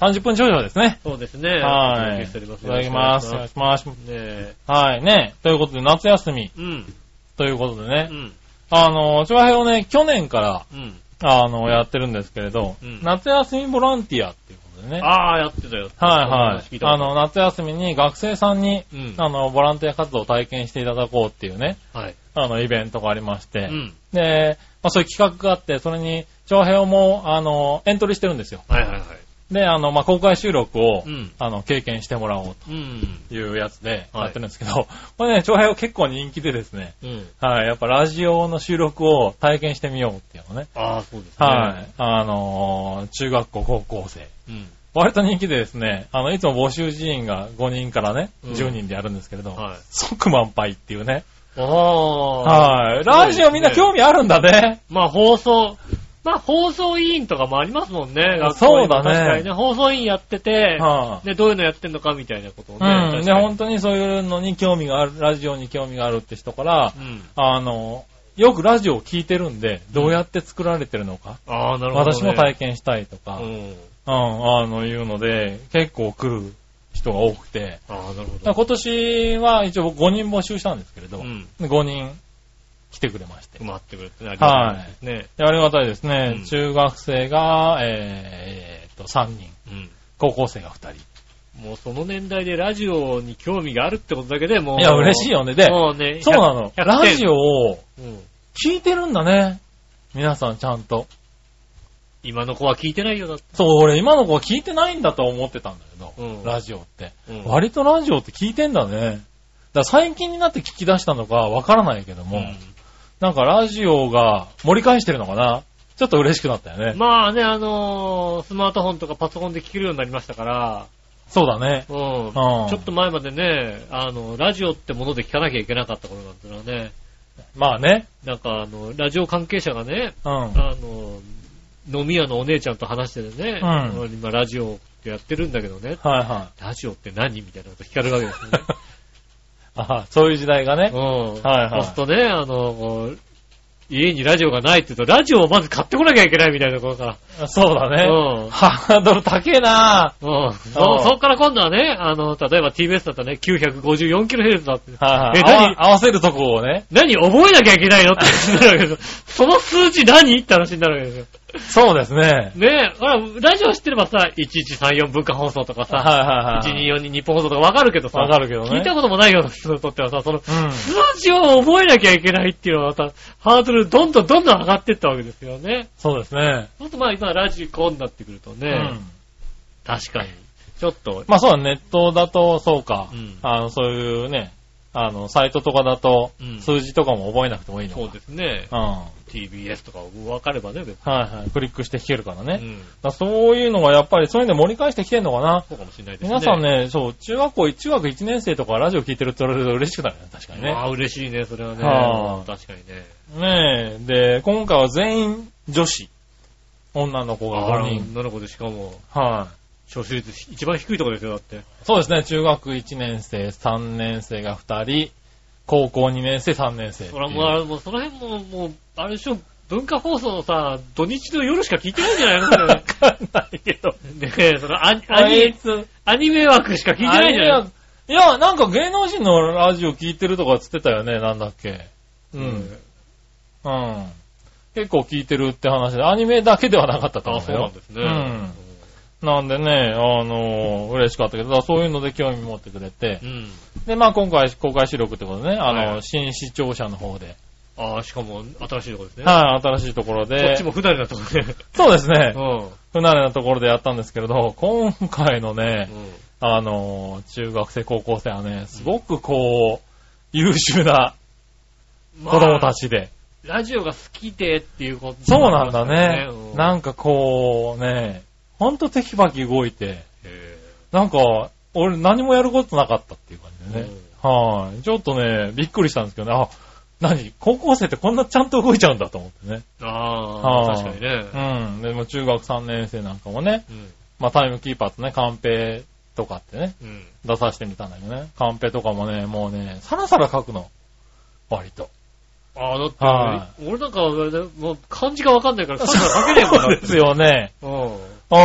30分少々ですね。そうですね。はい。いただきます。よろしくお願いします。ねえ。はい、ね。ということで、夏休みうん。ということでね。うん。あの、長編をね、去年から、うん。あの、やってるんですけれど、うん夏休みボランティアっていうことでね。ああ、やってたよ。はいはい。あの、夏休みに学生さんに、うんあの、ボランティア活動を体験していただこうっていうね、はい。あの、イベントがありまして、うん。で、まあ、そういう企画があって、それに、長編も、あの、エントリーしてるんですよ。はいはいはい。で、あの、まあ、公開収録を、うんあの、経験してもらおううん。というやつではいやってるんですけど、これね、長編は結構人気でですね、うん。はい、やっぱラジオの収録を体験してみようっていうのね、ああ、そうですね。はい、あのー中学校、高校生。うん。割と人気でですね、あの、いつも募集人員が5人からね、うん10人でやるんですけれど、はい。即満杯っていうね。ああ。はい。ラジオみんな興味あるんだね。まあ放送、まあ放送委員とかもありますもんね。そうだね確かにね。放送委員やってて、はで、どういうのやってんのかみたいなことをい。ね。うん。本当にそういうのに興味がある、ラジオに興味があるって人から、うん。あの、よくラジオを聞いてるんで、どうやって作られてるのか、ああ、なるほど、ね。私も体験したいとか、うん、うん。あの、いうので、結構来る人が多くて、ああ、なるほど。今年は一応5人募集したんですけれど、うん。5人来てくれまして。待ってくれってねありがたいですね。でありがたいですね。うん中学生が、えー、っと、3人。うん。高校生が2もうその年代でラジオに興味があるってことだけでもう。人。いや、嬉しいよね。で、もうね、そうなの。100ラジオをうん。聞いてるんだね。皆さんちゃんと。今の子は聞いてないよだって。そう、俺今の子は聞いてないんだと思ってたんだけど、うんラジオって、うん割とラジオって聞いてんだね。だから最近になって聞き出したのかわからないけども、うんなんかラジオが盛り返してるのかな？ちょっと嬉しくなったよね。まあね、あのースマートフォンとかパソコンで聞けるようになりましたから、そうだね。うん。んちょっと前までね、あの、ラジオってもので聞かなきゃいけなかった頃なんてのはね、まあね。なんかあの、ラジオ関係者がね、うん。あの、飲み屋のお姉ちゃんと話しててね、うん今ラジオってってやってるんだけどね。はいはい。ラジオって何？みたいなこと聞かれるわけですよね。あそういう時代がね。うん。はいはいそうするとね、あの、こう家にラジオがないって言うと、ラジオをまず買ってこなきゃいけないみたいなことから。そうだね。うんハードル高えなうん。そそっから今度はね、あの、例えば TBS だったらね、954kHz だって。はいはい。え何？合わせるとこをね。何？覚えなきゃいけないの？って話になるわけですよ。その数字何？って話になるわけですよ。そうですね。ねえ、ほら、ラジオ知ってればさ、1134文化放送とかさ、はいはいはい。1242日本放送とかわかるけどさ、わかるけどね聞いたこともないような人にとってはさ、その、うん。数字を覚えなきゃいけないっていうのはまた、ハードルどんどんどんどん上がっていったわけですよね。そうですね。ほんとまあ今ラジコになってくるとね、うん。確かに、ちょっと、まあそうだ、ネットだと、そうか。うんあの、そういうね、あの、サイトとかだとうん、数字とかも覚えなくてもいいのか。そうですね、うん。は TBS とか分かればね、別に。いはい。クリックして弾けるからね。うん。らそういうのがやっぱり、そういうの盛り返してきてんのかな。そうかもしれないですね。皆さんね、そう、中学校、中学1年生とかラジオ聞いてるって言われると嬉しくなるね。確かにね。ああ、嬉しいね、それはね。はあ確かにね。ねえ。で、今回は全員女子。女の子があら5人。女の子でしかも、はい。聴取率一番低いところですよ、だって。そうですね。中学1年生、3年生が2人、高校2年生、3年生っていう。それはもうあれ、もうその辺も、もう、あれでしょ、文化放送のさ、土日の夜しか聞いてないんじゃないのわかんないけど。ねえ、そのアニアニつ、アニメ枠しか聞いてないんじゃないいや、なんか芸能人のラジオ聞いてるとかつってたよね、なんだっけ。うん。うん。結構聞いてるって話で、アニメだけではなかったとあ思うよ。そうなんですね。うん。なんでね、あの嬉しかったけど、そういうので興味持ってくれてう、ん。で、まあ今回公開収録ってことでね、あの、はい新視聴者の方で、ああ、しかも、新しいところですね。はい、新しいところこでっち、も不慣れなところで。そうですね、うん。不慣れなところでやったんですけれど、今回のね、うんあの、中学生、高校生はね、すごくこう、優秀な子供たちで。ラジオが好きでっていうことそうなんだね。うんなんかこう、ね、ほんとテキパキ動いて、へなんか、俺何もやることなかったっていう感じえでね。はい。ちょっとね、びっくりしたんですけどね。あ、何？高校生ってこんなちゃんと動いちゃうんだと思ってね。ああ、はい確かにね。うん。でも中学3年生なんかもね、うん。まあタイムキーパーとね、カンペとかってね、うん。出させてみたんだけどね。カンペとかもね、もうね、さらさら書くの。割と。ああ、だって、は俺なんか、もう漢字がわかんないから、さ書けねえもんそうですよね。うん。う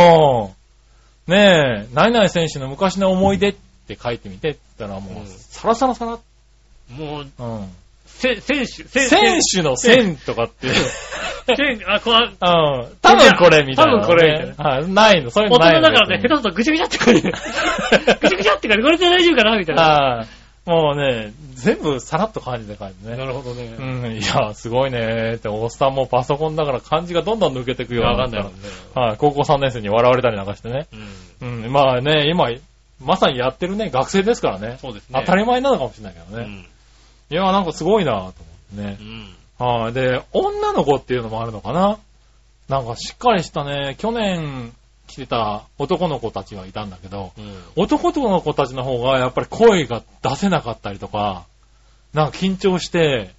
ん。ねえ、何々選手の昔の思い出って書いてみてって言ったらもう、うんサラサラサラ。もう、うん。せ、選手、選選手の線とかって。選あ、こう、うん。多分これみたいな、多分これみたいはい。ないの、そういう大のないの。人だからね、下手するとぐちゃぐちゃって書いてる。ぐちゃぐちゃって書いて、これで大丈夫かなみたいな。はい。もうね、全部さらっと漢字で書いてなね。るほどね。うん、いや、すごいねーって、おっさんもパソコンだから漢字がどんどん抜けてくようになわかんないもんね。はい、高校3年生に笑われたりなんかしてね。うん。うん、まあね、今、まさにやってるね、学生ですからね。そうですね。当たり前なのかもしれないけどね。うん。いや、なんかすごいなと思ってねう。ん。はい、で、女の子っていうのもあるのかななんかしっかりしたね、去年来てた男の子たちがいたんだけど、うん。男の子たちの方がやっぱり声が出せなかったりとか、なんか緊張して、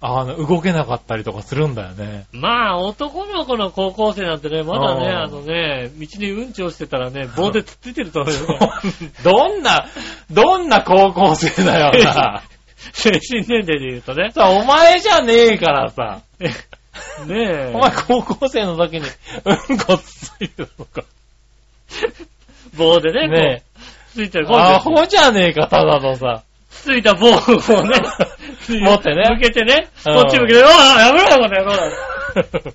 あの、動けなかったりとかするんだよね。まあ、男の子の高校生なんてね、まだね、うんあのね、道にうんち落ちてたらね、棒でつっついてると思うよ。どんな、どんな高校生だよな。精神 年齢で言うとね。さ、お前じゃねえからさ。ねえ。お前高校生の時に、うんこついてたのか。棒でね、ねこうついてる。アホじゃねえか、ただのさ。ついた棒をね、持ってね向けてね、うんこっち向けて、うわやめろよ、この野郎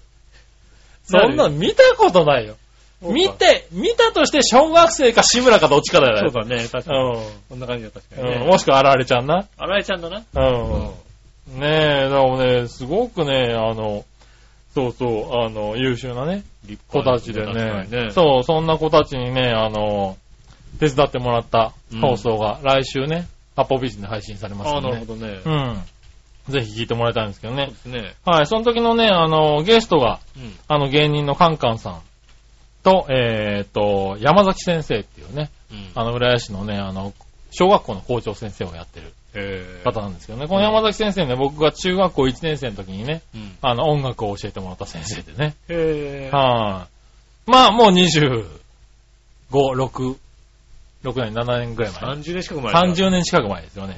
そんなの見たことないよ。見て、見たとして小学生か志村かどっちかだよね。そうだね、確かに。こんな感じだ、確かにうん。ね。もしくはあられちゃんな。荒井ちゃんだな。うん。ねえ、だからね、すごくね、あの、そうそう、あの、優秀なね、子たちでねにね。そう、そんな子たちにね、あの、手伝ってもらった放送が来週ね、アポビジで配信されますああ、んで、ね。なるほどね。うん。ぜひ聞いてもらいたいんですけどねそうで。すね。はい、その時のね、あの、ゲストが、うん。あの、芸人のカンカンさんと、えーっと、山崎先生っていうね、うん。あの、浦安市のね、あの、小学校の校長先生をやってるえ方なんですけどね。この山崎先生ね、僕が中学校1年生の時にね、うん。あの、音楽を教えてもらった先生でね。へえ。はい、まあ、もう20 5、6、6年、7年ぐらい前。30年近く前30年近く前ですよね。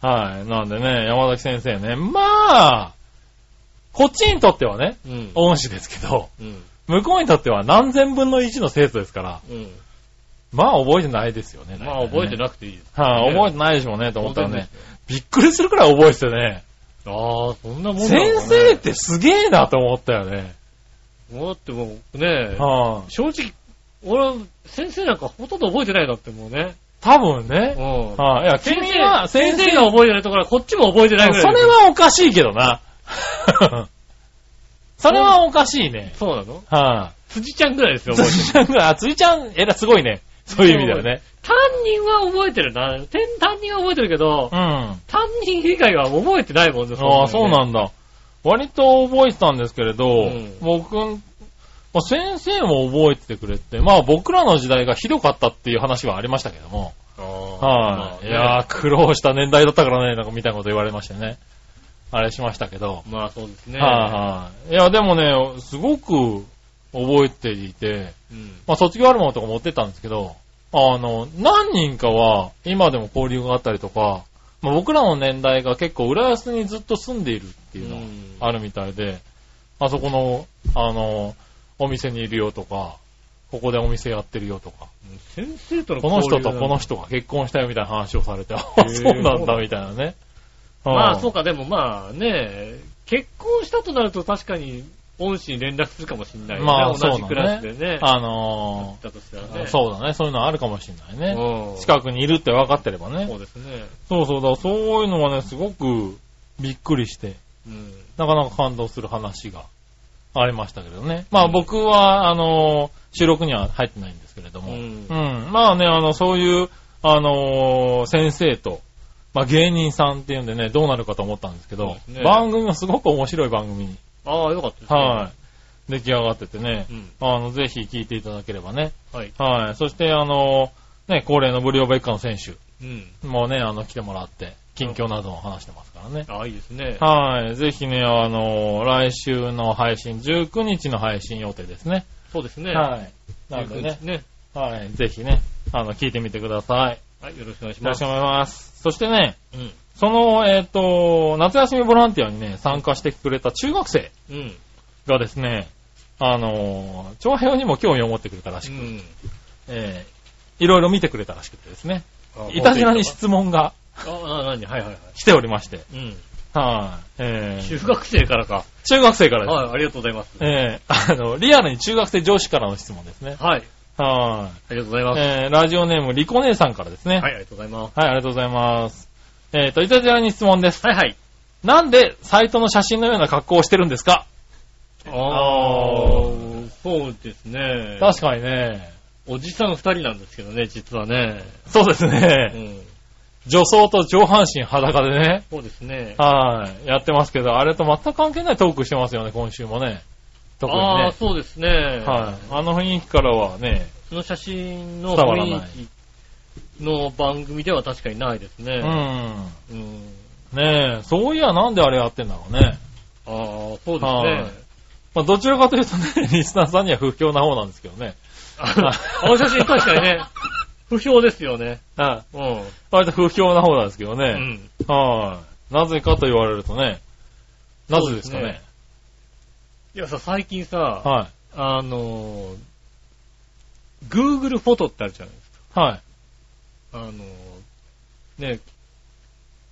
はい。なんでね、山崎先生ね、まあ、こっちにとってはね、うん。恩師ですけど、うん。向こうにとっては何千分の1の生徒ですから、うん。まあ覚えてないですよね。まあ覚えてい。なくていいです。はい、ね覚えてないでしょうね、と思ったらねびっくりするくらい覚えててね。ああ、そんなもんなの先生ってすげえなと思ったよね。だってもうね、はい、正直、俺は先生なんかほとんど覚えてないんだってもうね。多分うね。ん。はい、いや、先君は生、先先生生が覚えてないところはこっちも覚えてないぐらいそれはおかしいけどな。それはおかしいね。そうなの？は辻ちゃんぐらいですい、よ、覚えてる。辻ちゃんが、あ、辻ちゃん、えら、すごいね。そういう意味だよね。担任は覚えてるな。担任は覚えてるけどう、ん。あ担任以外は覚えてないもんね。あ、そうなんんだ。割と覚えてたんですけれど、うん僕、まあ、先生も覚えててくれて、まあ僕らの時代がひどかったっていう話はありましたけども、はい、いやー、苦労した年代だったからね、なんかみたいなこと言われましてね。あれしましたけど、まあそうですね。はいはい。いや、でもね、すごく覚えていて、うん。まあ卒業アルバムとか持ってったんですけど、あの、何人かは今でも交流があったりとか、まあ、僕らの年代が結構浦安にずっと住んでいるっていうのがあるみたいで、あそこの、あの、お店にいるよとか、ここでお店やってるよとか、先生とのこの人とこの人が結婚したよみたいな話をされて、あーそうなんだみたいなね。まあそうか。か、でもまあね、結婚したとなると確かに恩師に連絡するかもしれないよね。まあ同じクラスでね。あのーね。そうだね。そういうのあるかもしれないね。うん近くにいるって分かってればねそ。うですね。そうそうだ、そういうのはね、すごくびっくりして、うん。なかなか感動する話がありましたけどね。まあ僕は、あの、収録には入ってないんですけれども。ううんん。まあね、あの、そういう、あのー先生と、まあ芸人さんっていうんでね、どうなるかと思ったんですけど、ね番組はすごく面白い番組に、ああ、よかったですね。はい、出来上がっててねい。、うん。あの、ぜひ聞いていただければね。はい。はい。そして、あのね、恒例のブリオベッカの選手うん。もね、あの、来てもらって、近況などを話してますからね。ああ、いいですね。はい。ぜひね、あの、来週の配信、19日の配信予定ですね。そうですね。はい。なんでね、ね。はい。ぜひね、あの、聞いてみてください。はい、よろしくお願いします。よろしくお願いします。そしてね、うん。その、えっ、と、夏休みボランティアにね、参加してくれた中学生うん。がですね、あの、長編にも興味を持ってくれたらしく、うん。えー、いろいろ見てくれたらしくてですね、あいたじらに質問があ、あ、なにはいはいはい。来ておりまして、うん。はい、えー、中学生からか。中学生からです。はい、ありがとうございます。えー、あの、リアルに中学生上司からの質問ですね。はい。はありがとうございまい。す。えー、ラジオネーム、リコ姉さんからですね。はい、ありがとうございます。はい、ありがとうございます。えーと、いたじらに質問です。はいはい。なんで、サイトの写真のような格好をしてるんですか？あー、そうですね。確かにね。おじさん二人なんですけどね、実はね。そうですうね。ん。女装と上半身裸でね。そうですね。はい。やってますけど、あれと全く関係ないトークしてますよね、今週もね。特にああ、ね。そうですね。はい。あの雰囲気からはね、その写真の雰囲気の番組では確かにないですね。うん。うん。ねえ、そういやなんであれやってんだろうね。ああ、そうですはいね。まあ、どちらかというとね、リスナーさんには不評な方なんですけどね。ああの写真確かにね、不評ですよね。はい。うん。割と不評な方なんですけどうね。ん。はい。なぜかと言われるとね、なぜですかねそうです。いやさ、最近さ、はい。あの、Google フォトってあるじゃないですか。はい。あの、ね、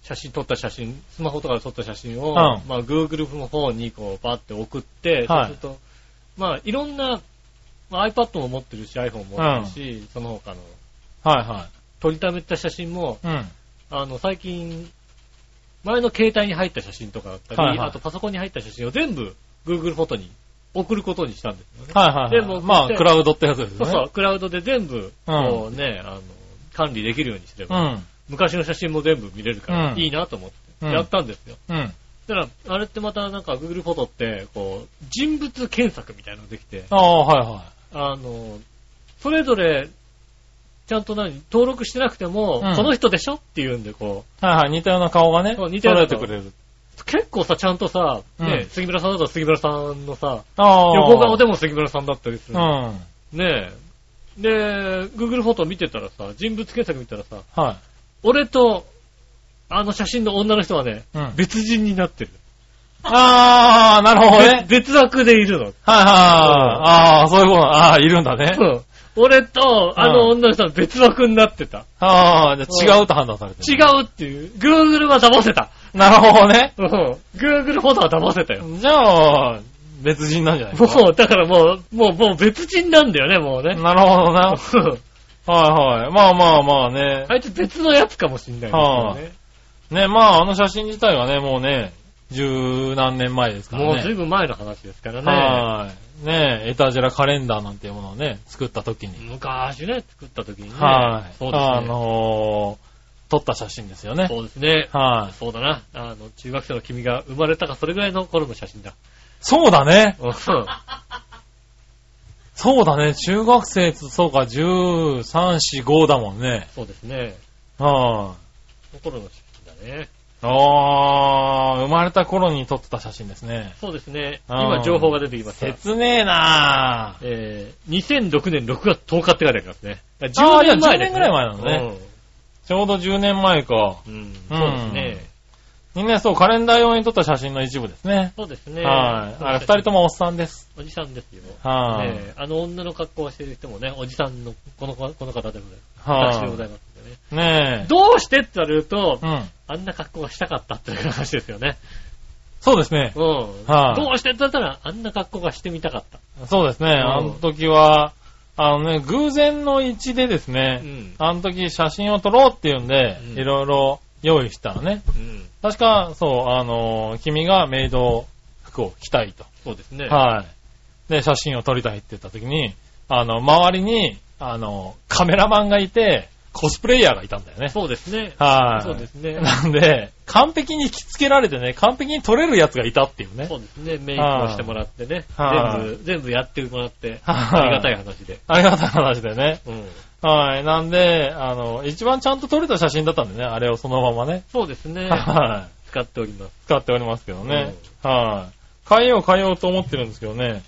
写真撮った写真、スマホとかで撮った写真を、んまあ Google の方にこうバッて送って、はいそうすると、まあいろんな、まあ、iPad も持ってるし iPhone も持ってるし、その他のはいは撮りためた写真も、い。うん。あの最近、前の携帯に入った写真とかだったり、はいはいあとパソコンに入った写真を全部 Google フォトに送ることにしたんですよね。はいはい、はい。でもまあ、クラウドってやつですね。そうそう、クラウドで全部、こうね、あの、管理できるようにすれば、うん。昔の写真も全部見れるから、うんいいなと思って、うんやったんですよ。うん。だから、あれってまたなんか Google フォトって、こう、人物検索みたいなのができて、ああ、はいはあの、それぞれ、ちゃんと何、登録してなくても、うんこの人でしょっていうんで、こい。はいはい。似たような顔がね、似たようなてくれる。う、結構さ、ちゃんとさ、ね、うん杉村さんだと杉村さんのさ。横顔でも杉村さんだったりする。うん。ねえ、で、Google フォト見てたらさ、人物検索見たらさ、は俺と、あの写真の女の人はね、うん別人になってる。あー、なるほどね。別枠でいるの。はいはい。あー、そういうこと。あー、いるんだね。うん俺と、あの女の人は別枠になってた。あー、じゃあ違うと判断されて違る。うっていう。Google は騙せた。なるほどね。うん。Google フォトは騙せたよ。じゃあ、別人なんじゃないですか？もう、だからもう、もう、もう別人なんだよね、もうね。なるほどな。はいうんはい。まあまあまあね。あいつ別のやつかもしんないですよね。ね、まああの写真自体はね、もうね、十何年前ですからね。もうずいぶん前の話ですからね。はい。ねエタジェラカレンダーなんていうものをね、作った時に。昔ね、作った時にね。はい。そうですね。あのー、撮った写真ですよね。そうですね。はい。そうだな。あの、中学生の君が生まれたかそれぐらいの頃の写真だ。そうだね。うんそうだね。中学生と、そうか、13、4、5だもんね。そうですね。はい。その頃の写真だね。あー、生まれた頃に撮ってた写真ですね。そうですね。うん今情報が出てきました。切ねえなぁ。えー、2006年6月10日って書いてありますね。あー10年前ね。じゃあ10年ぐらい前なのねちょうど10年前か。うんそうですね。みんなそう、カレンダー用に撮った写真の一部ですね。そうですね。はい。あれ、二人ともおっさんです。おじさんですよ。はいねえあの女の格好をしてる人もね、おじさんの、この、この方でございます。はい私でございますんでね。ねえ。どうしてって言われると、うん。あんな格好がしたかったっていう話ですよね。そうですね。うん。はいどうしてって言ったら、あんな格好がしてみたかった。そうですね。あの時は、あのね、偶然の位置でですうね、ん。あの時写真を撮ろうっていうんで、うんいろいろ用意したらね。うん。確か、そう、あの、君がメイド服を着たいと。そうですね。はい。で、写真を撮りたいって言った時に、あの、周りに、あの、カメラマンがいて、コスプレイヤーがいたんだよね。そうですね。はい。そうですねなんで、完璧に着付けられてね、完璧に撮れるやつがいたっていうねそ。うですね。メイクをしてもらってね。はい全部、全部やってもらって、はいありがたい話で。ありがたい話でね。うん。はい。なんで、あの、一番ちゃんと撮れた写真だったんでね、あれをそのままね。そうですね。はい。使っております。使っておりますけどね。はい。変えよう変えようと思ってるんですけどね。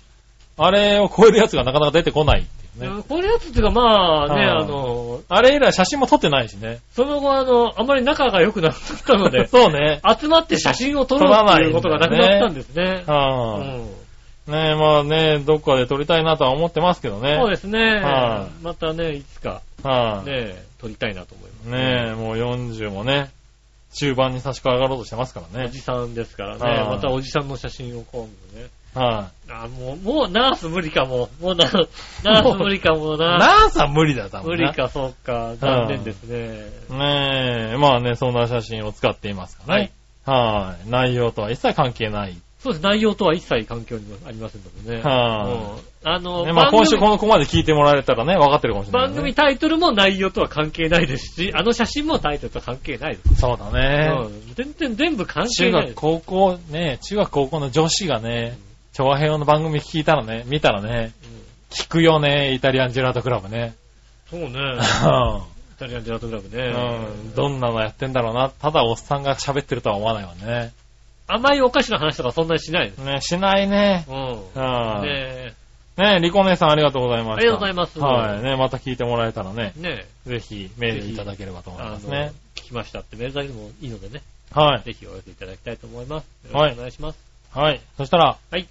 あれを超えるやつがなかなか出てこないっていうね。これやつっていうか、まあね、はいあの、あれ以来写真も撮ってないしね。その後あの、あまり仲が良くなったので、そうね。集まって写真を撮ろうっていうことがなくなったんですね。うはい、ん。ねえ、まあね、どっかで撮りたいなとは思ってますけどね。そうですねは。またね、いつかはい、ね、撮りたいなと思います。ねえ、もう40もね、中盤に差し掛かろうとしてますからね。おじさんですからね。はいまたおじさんの写真を今度ね。はあ、もう、もうナース無理かも。もうナーナース無理かもい、な。ナースは無理だよ、多分な無理。か、そうか。残念ですね。ねえ、まあね、そんな写真を使っていますからね。はい。内容とは一切関係ない。そうです。内容とは一切環境にありませんのでね。はいうんあの、ね、まあ今週このここまで聞いてもらえたらね、分かってるかもしれない、ね。番組タイトルも内容とは関係ないですし、あの写真もタイトルとは関係ないです。そうだね。うん全然全部関中学、係ないです。高校、ね、中学高校の女子がね、調和平和の番組聞いたらね、見たらね、うん聞くよね、イタリアンジェラートクラブね。そうね。うイタリアンジェラートクラブね。ん。どんなのやってんだろうな。ただおっさんが喋ってるとは思わないわね。甘いお菓子の話とかそんなにしないです。ね、しないね。うん。うん。ねねねリコ姉さんありがとうございました。ありがとうございますはい。ね、また聞いてもらえたらね、え。ねぜひメールいただければと思いますね。聞きましたってメールだけでもいいのでね。はい。ぜひお寄せいただきたいと思います。はいよろしくお願いします。はい。そしたら、はい。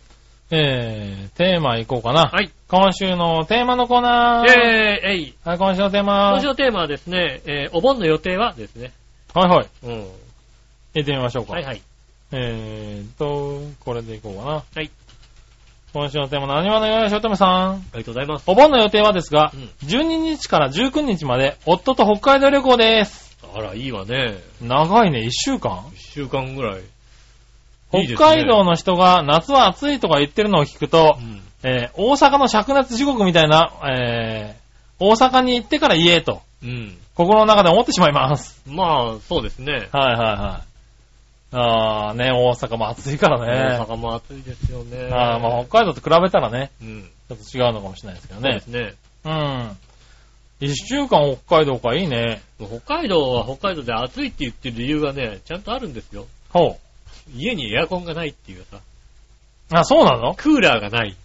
えー、テーマいこうかな。はい。今週のテーマのコーナー。イェーイえいはい、今週のテーマ。今週のテーマはですね、えーお盆の予定はですね。はいはい。うん。行ってみましょうか。はいはい。えーと、これでいこうかな。はい。今週のテーマ、何話のよしおとめさん。ありがとうございます。お盆の予定はですが、うん12日から19日まで、夫と北海道旅行です。あら、いいわね。長いね、1週間一週間ぐらい。いいですね北海道の人が夏は暑いとか言ってるのを聞くとう、ん。えー大阪の灼熱地獄みたいな、えー大阪に行ってから言えと、うん。心の中で思ってしまいます。まあ、そうですね。はいはいはい。あーね、大阪も暑いからね。大阪も暑いですよね。あーまあ北海道と比べたらね、うん。ちょっと違うのかもしれないですけどねそうです。ね。うん。一週間北海道かいいね。北海道は北海道で暑いって言ってる理由がね、ちゃんとあるんですよ。ほ家にエアコンがないっていうさ、う。あ、そうなの？クーラーがない。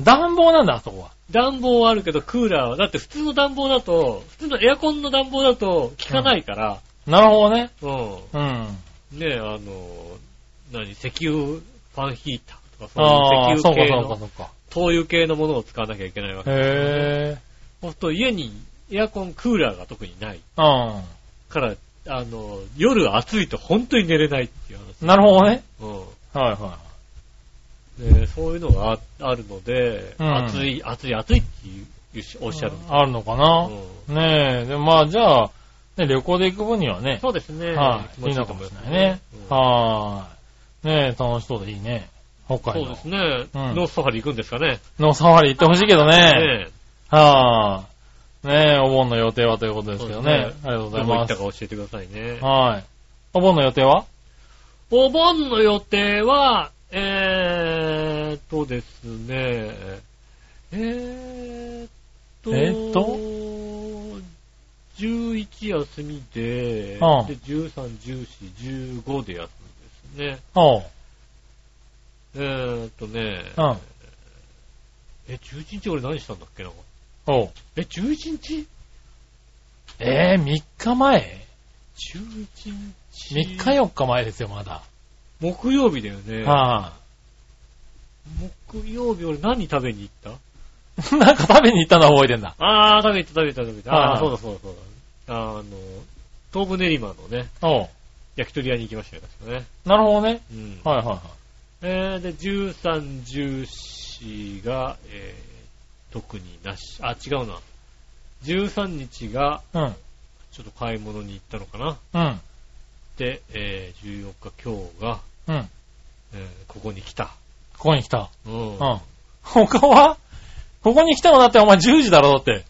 暖房なんだ、あそこは。暖房はあるけど、クーラーは、だって普通の暖房だと、普通のエアコンの暖房だと効かないから、なるほどね。うん。うん。ねえ、あの、何、石油ファンヒーターとか、そそういう石油系の。灯油系のものを使わなきゃいけないわけ。へそうすると家にエアコン、クーラーが特にないぇから、あの、夜暑いと本当に寝れないっていううん。なるほどね。話。はいはうん。で、そういうのがああるので、うん暑い、暑い、暑いって言うおっしゃる。あるのかな。うんねえ、でもまあじゃあ、ね、旅行で行く分にはね、そうですね。はい、いいのかもしれないね。うんはーい。ねえ、楽しそうでいいね。北海道そうで。すね。うんノースサファリ行くんですかね。のサファリ行ってほしいけどね。ねはーい。ねえ、お盆の予定はということですけどね。そうですありがとうございますどこ行った。か教えてくださいね。はい。お盆の予定は？お盆の予定は、えーっとですね、えーっと、えーっと？11休みで、うんで、13、14、15で休みですね。えーっとね、うん。え、11日俺何したんだっけな？え、11日？えー、3日前 ?11 日 ?3 日4日前ですよ、まだ。木曜日だよね。は木曜日俺何食べに行った？い。なんか食べに行ったのは覚えてんだ。あー、食べた食べた食べた。あー、はいそうだそうだそうだ。あの、東武練馬のね。焼き鳥屋に行きましたよ、確かね。なるほどね。うん。はいはいはい。えー、で、13、14が、えー、特になし、あ、違うな。13日が、うん。ちょっと買い物に行ったのかな。うん。で、えー、14日今日が、うん。えー、ここに来た。ここに来た。うん。うん。他は？ここに来たのだってお前10時だろ、だって。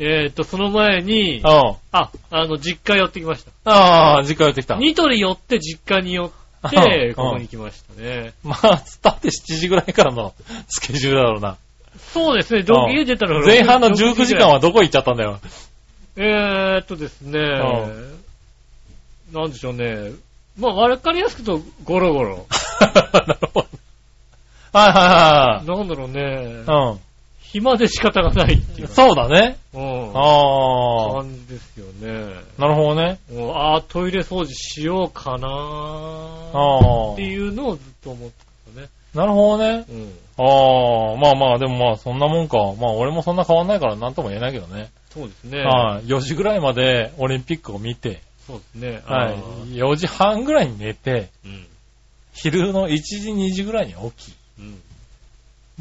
えーと、その前にう、ん。あ、あの、実家寄ってきました。ああ、実家寄ってきた。ニトリ寄って実家に寄っうて、んここに来ましたね。まあ、つって7時ぐらいからの スケジュールだろうな。そうですね、どう出たら前半の19時間は。はどこ行っちゃったんだよ。えーっとですね、んなんでしょうね。まあ、わかりやすくと、ゴロゴロ。なるほど。はいはなんだろうねい。は暇で仕方がないってい。いうう。そうだね。うん。ああ。感じですよね。なるほどね。もうあートイレ掃除しようかなああって。いうのをずっと思ってたね。なるほどね。うん。ああ、まあまあ、でもまあ、そんなもんか。まあ、俺もそんな変わんないからなんとも言えないけどね。そうですね。はい。4時ぐらいまでオリンピックを見て、そうですね。はいあー。4時半ぐらいに寝て、うん。昼の1時、2時ぐらいに起き、うん。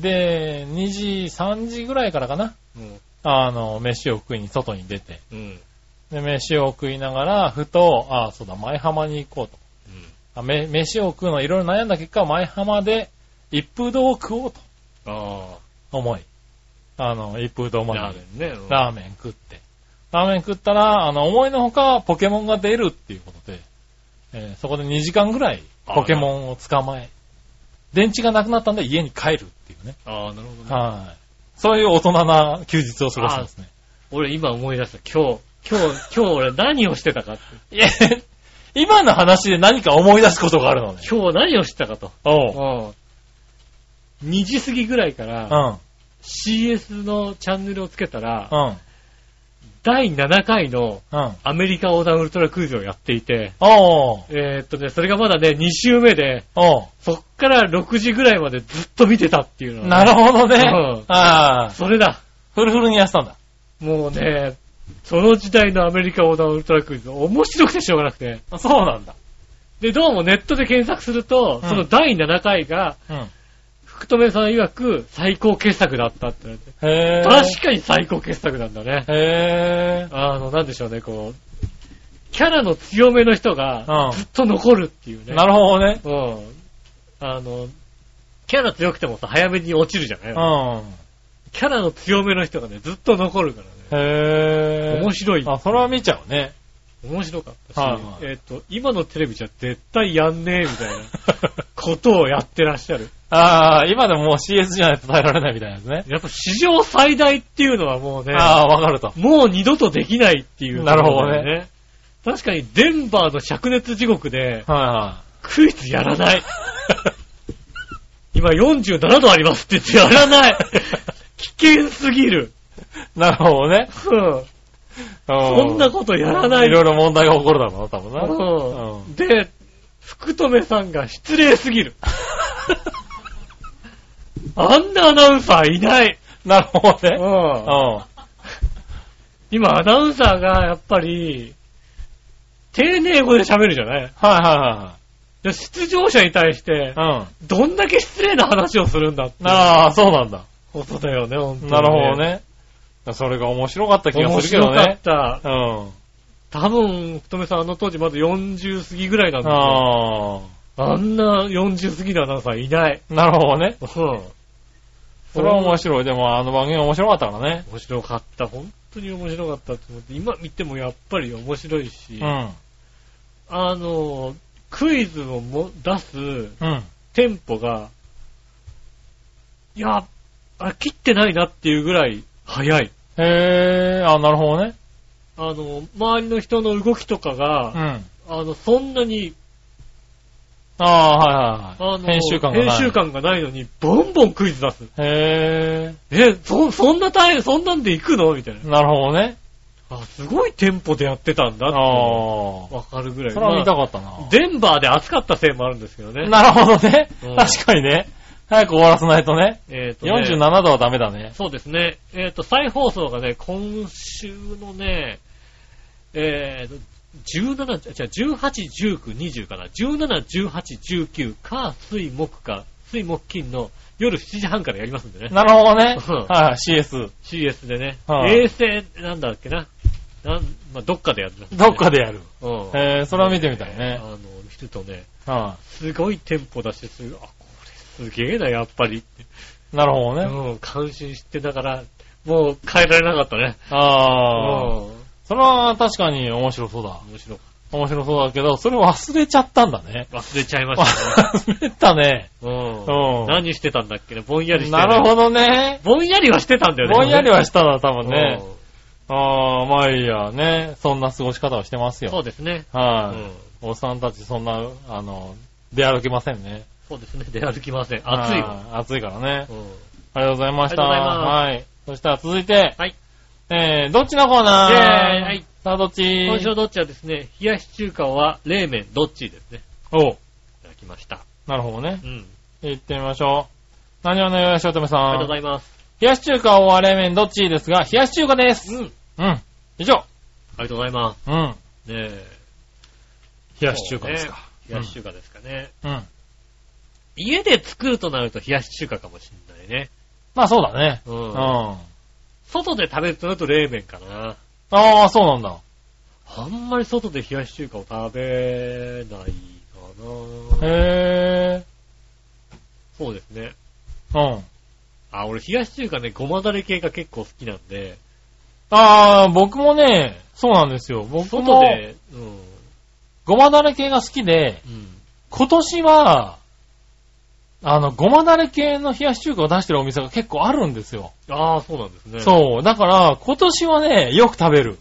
で、2時、3時ぐらいからかな。うん。あの、飯を食いに外に出て、うん。で、飯を食いながら、ふと、あそうだ、前浜に行こうと。あめ飯を食うのいろいろ悩んだ結果、前浜で一風堂を食おうとあ思い、あの、一風堂あ。までラーメンね。うんラーメン食って。ラーメン食ったら、あの、思いのほかポケモンが出るっていうことで、えーそこで2時間ぐらいポケモンを捕まえ、電池がなくなったんで家に帰るっていうね。ああ、なるほどね。はい。そういう大人な休日を過ごしてますね。俺今思い出した。今日、今日、今日俺何をしてたかって。いや、今の話で何か思い出すことがあるのね。今日何をしてたかと。おう。うん。2時過ぎぐらいからうん。CS のチャンネルをつけたら、うん。第7回のうん。アメリカ横断ウルトラクイズをやっていて。えーっとね、それがまだね、2週目で。そっから6時ぐらいまでずっと見てたっていうのなるほどね。うんああ。それだ。フルフルにやってたんだ。もうね、その時代のアメリカ横断ウルトラクイズ、面白くてしょうがなくて。そうなんだ。で、どうもネットで検索すると、うんその第7回が、うん。福留さん曰く最高傑作だったって言われて。へえ。確かに最高傑作なんだね。へえ。あの、なんでしょうね、こう、キャラの強めの人がうんずっと残るっていうね。なるほどね。うん。あの、キャラ強くてもさ、早めに落ちるじゃない、うん。キャラの強めの人がね、ずっと残るからね。へえ。面白い。あ、それは見ちゃうね。面白かったし、はいはいえっ、と、今のテレビじゃ絶対やんねえみたいなことをやってらっしゃる。ああ、今でももう CS じゃないと耐えられないみたいなやつね。やっぱ史上最大っていうのはもうね、ああ、わかると。もう二度とできないっていう、なるほどね。確かにデンバーの灼熱地獄ではクイズやらない。今47度ありますって言ってやらない。危険すぎる。なるほどね。うん。そんなことやらない。いろいろ問題が起こるだろうな、多分な。うん。で、福留さんが失礼すぎる。あんなアナウンサーいない。なるほどね。うん。うん。今アナウンサーがやっぱり、丁寧語で喋るじゃないはいはで出場者に対してい、はい。どんだけ失礼な話をするんだってうん。ああ、そうなんだ。ことだよね、ほんとに、なるほど。ね。それが面白かった気が面するけど白かっね。た。うん。多分、福留さんあの当時まだ40過ぎぐらいなんですよ。ああんな40過ぎのアナウンサーいない。あ。なるほどね。うん。それは面白い。でもあの番組面白かったからね。面白かった。本当に面白かったって思って、今見てもやっぱり面白いし、うん。あの、クイズをも出すうん。テンポが、いや、あれ切ってないなっていうぐらい早い。へえ、あ、なるほどね。あの、周りの人の動きとかうが、ん。あの、そんなに、ああ、はいはいあの、はい。編集感がない。編集感がないのに、ボンボンクイズ出す。へえ、そ、そんな大変、そんなんで行くの？みたいなえ。。なるほどね。あ、すごいテンポでやってたんだって。ああ。わかるぐらい。それは見たまかったなあ。デンバーで暑かったせいもあるんですけどね。なるほどねうん。確かにね。早く終わらせないとね。えっ、とね。47度はダメだね。そうですね。えっ、と、再放送がね、今週のね、えーと、17、じゃ18、19、20かな。17、18、19、か、水、木か、水、木、金の夜7時半からやりますんでね。なるほどね。うんはい、CS。CS でね。はい衛星、なんだっけな。なん、まあ、どっかでやってます、ね。どっかでやる。うん。へえ、それは見てみたいねあ。の、人とね、はすごいテンポ出して、すごい、あ、これすげえな、やっぱりって。い。なるほどね。うん、感心して、だから、もう変えられなかったね。ああ。うん。それは確かに面白そうだ。面白面白そうだけど、それ忘れちゃったんだね。た。忘れちゃいましたね。忘れたね。うん。うん何してたんだっけね、ぼんやりして、なるほどね。ぼんやりはしてたんだよね。ぼんやりはししたな、多分たね。ああ、まあいいや、ね。そんな過ごし方をしてますそよ。うですね。うはい。ん。おっさんたちそんな、あの、出歩けませんね。そうですね。出歩きません。暑いもん。はい暑いからね。うん。ありがとうございました。ありがとうございますはい。そしたら続いて、はい。えー、どっちのコーナー？イェーイはい。さあ、どっち？今週どっちはですね、冷やし中華は冷麺どっちですね。おういただきました。なるほどねう。ん。行ってみましょう。何をのよしおとめさありがとうごん。ざいます。冷やし中華は冷麺どっちですが、冷やし中華です。うん。うん。以上。ありがとうございます。うん。ねえ。冷やし中華ですか。冷やし中華ですかね。うん。家で作るとなると冷やし中華かもしれないね。まあそうだね。う。うんん。あ外で食べるとなると冷麺かな。あ、そうなんだ。あんまり外で冷やし中華を食べないかな。へそうですね。うん。あ、俺冷やし中華ね、ごまだれ系が結構好きなんで、ああ、僕もね、そうなんですよ。僕外も、で、うん。ごまだれ系が好きで、うん。今年は、あの、ごまだれ系の冷やし中華を出してるお店が結構あるんですよ。ああ、そうなんですね。う。そう。だから、今年はね、よく食べる。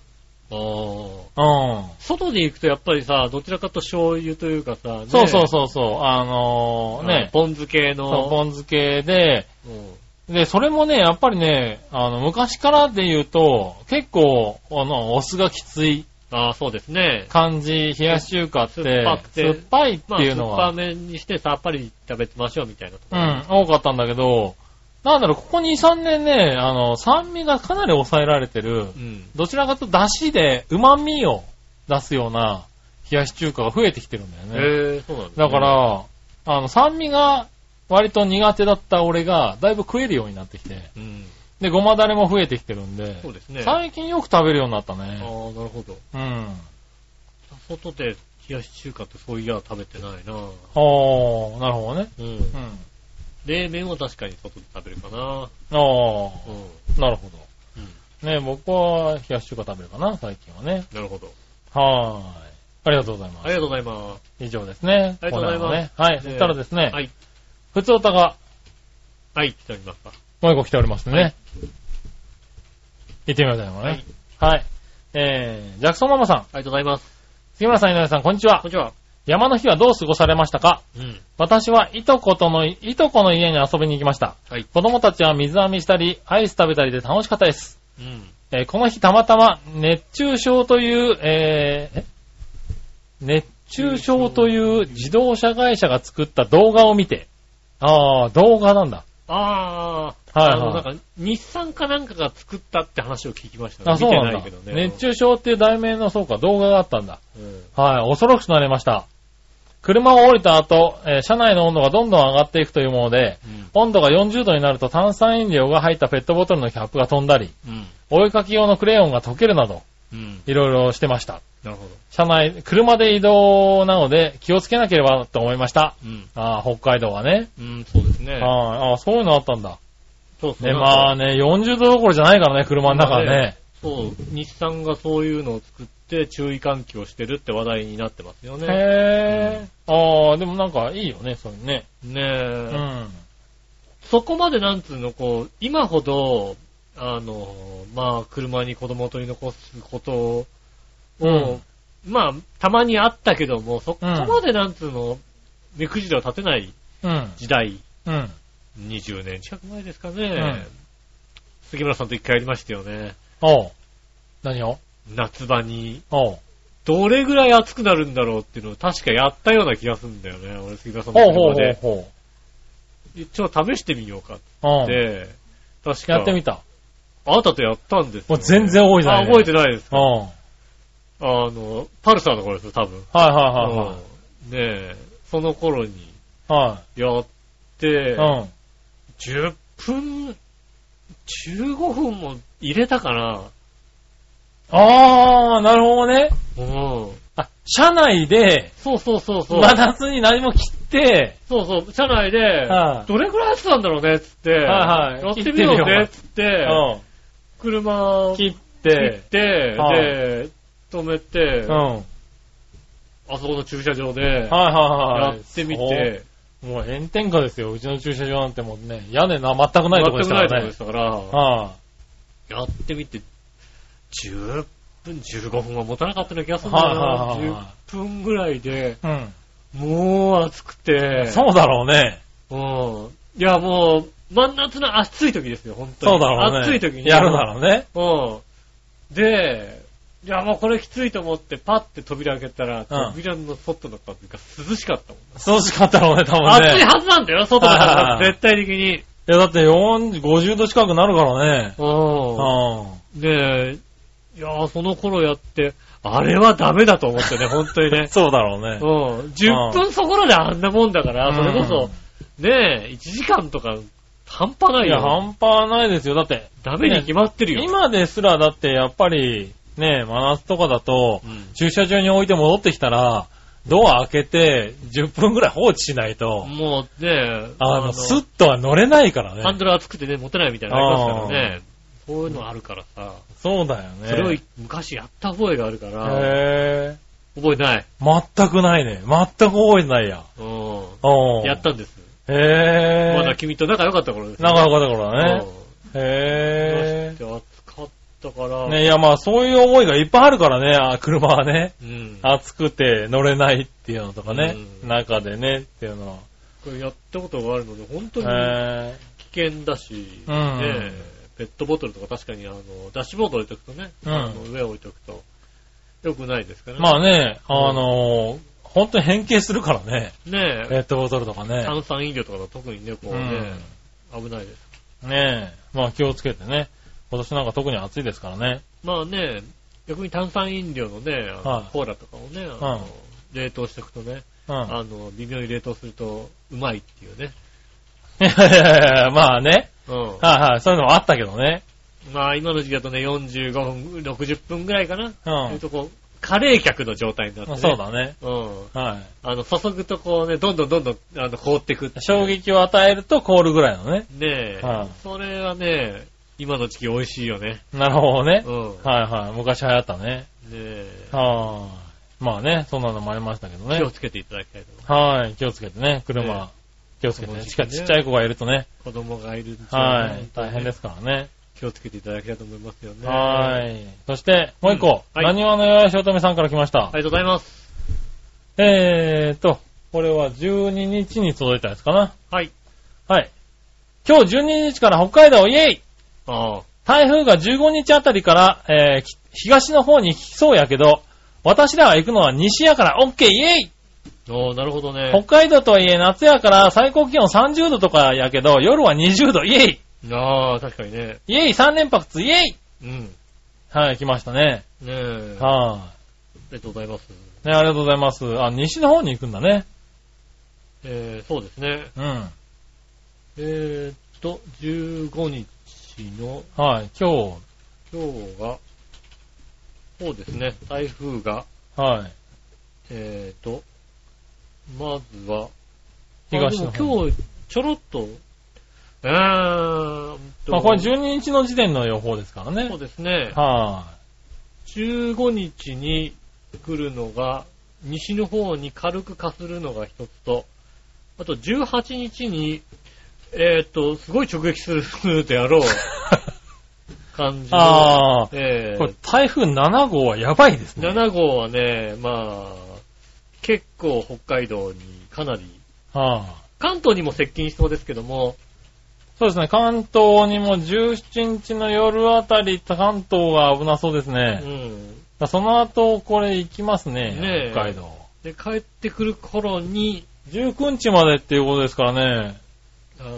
ああ。うん。外で行くとやっぱりさ、どちらかと醤油というかさ、ねそうそうそうそう。あのーね、ポン酢系そう、の。ポン酢系で、うんで、それもね、やっぱりね、あの、昔からで言うと、結構、あの、お酢がきついああ、そうですね。感じ、冷やし中華って、酸っぱくて酸っぱいってまあ、いうのは、酸っぱめにしてさっぱり食べてましょうみたいなうん、多かったんだけど、なんだろう、ここ2、3年ね、あの、酸味がかなり抑えられてる、うん。どちらかと出汁で旨味を出すような冷やし中華が増えてきてるんだよね。へえ、そうなんですねだか、ら、あの、酸味が割と苦手だった俺が、だいぶ食えるようになってきて、うん。で、ごまだれも増えてきてるんで、そうですね。あ最近よく食べるようになったあー、ね。なるほど。うん。外で冷やし中華ってそういや食べてないなおー、なるほどね。うん。うん。冷麺は確かに外で食べるかなあー、うん。なるほど。うん。ね、僕は冷やし中華食べるかな、最近はね。なるほど。はーい。ありがとうございます。ありがとうございます。以上ですね。ありがとうございますコーナーはね。はい。ねそしたらですね、はい。普通歌がはい、来ておりますか。もう一個来ておりますんではね。行ってみましょうはい。ね。はい。えー、ジャクソンママさん、ありがとうございます。杉村さん、井上さん、こんにちはこん。にちは。山の日はどう過ごされましたか？うん。私はいとことの、いとこの家に遊びに行きました。はい。子供たちは水編みしたり、アイス食べたりで楽しかったです。うん。えーこの日たまたま熱中症という、えーえ？熱中症という自動車会社が作った動画を見て、ああ、動画なんだ。ああ、はいあの、はいなんか、日産かなんかが作ったって話を聞きましたね。あ、そうなんだ。ね。熱中症っていう題名の、そうか、動画があったんだ。うん。はい、恐ろしくなりました。車を降りた後、えー車内の温度がどんどん上がっていくというもので、うん。温度が40度になると炭酸飲料が入ったペットボトルのキャップが飛んだり、うん。お絵かき用のクレヨンが溶けるなど、うん。いろいろしてました。なるほど。車内、車で移動なので気をつけなければと思いました。うん。ああ、北海道はね。うん、そうですね。はいああ、そういうのあったんだ。そうそう。ね、まあね、40度どころじゃないからね、車の中はね。そう、日産がそういうのを作って注意喚起をしてるって話題になってますよね。へえ。ああ、でもなんかいいよね、そういうね。ねえ、うん。そこまでなんつうの、こう、今ほど、あの、まあ、車に子供を取り残すことを、うんまあ、たまにあったけども、そこまでなんつうの、目くじらを立てないうん。時代、うん。20年近く前ですかね。ん杉村さんと一回やりましたよね。おう。何を？夏場に、おう。どれぐらい暑くなるんだろうっていうのを確かやったような気がするんだよね。俺、杉村さんのほうほうほう車で。ほちょっと試してみようかっう。うん。て、確か。やってみた。あなたとやったんですよ、もう全然覚えてないねあ、覚えてないですか？うん。はいあの、パルサーの頃ですよ、多分。はいはうんねえ、その頃にいはい。やって、はい。うん。10分、15分も入れたかな。あー、なるほどね。うん。あ、車内で、そうそうそうそう。真夏に何も切って、そうそう、車内で、はいどれくらい暑さんだろうね、つって、はいはいやってみようね、つって、うん。車を切切っ、ってて、はいで、止めて、うん。はいあそこの駐車場で、はいはい。やってみて、そう。もう炎天下ですよ。うちの駐車場なんてもうね、屋根な、全くないとこでしたからね全くないとこでし。たから、はやってみて、10分、15分は持たなかったような気がするんだはいよはいはいな。10分ぐらいで、い。うん。もう暑くて、そうだろうね。うん。いや、もう、真夏の暑い時ですよ、本当に。そうだろうね。暑い時に。やるだろうね。うん。で、いや、もうこれきついと思って、パッて扉開けたら、扉の外の風が涼しかったもん。涼しかったろうね、多分ね。暑いはずなんだよ、外の風がはいはいはい絶対的に。いや、だって40 50度近くなるからね。う。うんで、いやその頃やって、あれはダメだと思ってね、本当にねん。そうだろうね。うん。10分そこらであんなもんだから、うんそれこそ、ねえ、1時間とか、半端ないいや、よ。半端ないですよ。だって、ダメに決まってるよ。今ですらだってやっぱり、ね、真夏とかだと、うん駐車場に置いて戻ってきたら、ドア開けて10分ぐらい放置しないと、もうね、あの、スッとは乗れないからね。ハンドル熱くてね、持てないみたいなのありますからね。そういうのあるからさ、そうだよね。それを昔やった覚えがあるから、へ覚えてない。ー。全くないね。全く覚えてないや。ううんん。やったんです。へー。まだ君と仲良かった頃です。仲良かった頃だね。うん。へだって暑かったから、ー。ね、いやまあそういう思いがいっぱいあるからね、あ車はね。うん。暑くて乗れないっていうのとかね、うん中でねっていうのは。これやったことがあるので、本当にへ危険だし、うんねペットボトルとか確かにあの、ダッシュボード置いとくとね、うんあの上置いとくと、良くないですからー。ね。まあね、あのー本当に変形するからね。ねペットボトルとかね。炭酸飲料とかだと特にね、こうね、危ないです。ねえ。まあ気をつけてね。今年なんか特に暑いですからね。まあね、逆に炭酸飲料のね、あのはいコーラとかをね、あのうん冷凍しておくとね、うん。あの、微妙に冷凍するとうまいっていうね。いやいやいやまあね。うん。はいはい。そういうのもあったけどね。まあ今の時期だとね、45分、60分ぐらいかな。うそうんいうとこう、過冷却の状態になって、ね。そうだね。うん。はあの、注ぐとこうね、どんどんどんどん、あの、凍ってくってい。衝撃を与えると凍るぐらいのね。ねえ、はいそれはね、今の時期美味しいよね。なるほどねう。ん。はいはい。昔流行ったね。ねえ、はあ。まあね、そんなのもありましたけどね気を。つけていただきたいと思いまはい。気をつけてね、車。ね気をつけてね。しかちっちゃい子がいるとね。す。子供がいるんではい。大変ですからね。気をつけていただきたいと思いますよね。はい。そして、もう一個。はい何話のよやしおとめさんから来ました。ありがとうございます。えーと、これは12日に届いたやつかな。はい。はい。今日12日から北海道イェイ。台風が15日あたりから、えーき東の方に行きそうやけど、私らが行くのは西やからオッケーイェイおー、なるほどね。北海道とはいえ夏やから最高気温30度とかやけど、夜は20度イェイああ、確かにね。イェイ !3 連発イェイうん。はい、来ましたね。ねえ。あはりがとうございます。い、ね、ありがとうございます。あ、西の方に行くんだね。えー、そうですね。うん。えーっと、15日の、はい、今今日が、そうですね、台風が、日、はい。えーっと、まずは、東の方今日、ちょろっと、えーまあこれ12日の時点の予報ですからねそう。ですね、は15日に来るのが、西の方に軽くかするのが一つと、あと18日に、えーっと、すごい直撃するであろう 感じああ、えーこれ台風7号はやばいですね。7号はね、まあ、結構北海道にかなり、はあ、関東にも接近しそうですけども、そうですね、関東にも17日の夜あたり、関東が危なそうですうね。ん。だその後、これ行きますね、ねえ北海道。で、帰ってくる頃に、19日までっていうことですからね、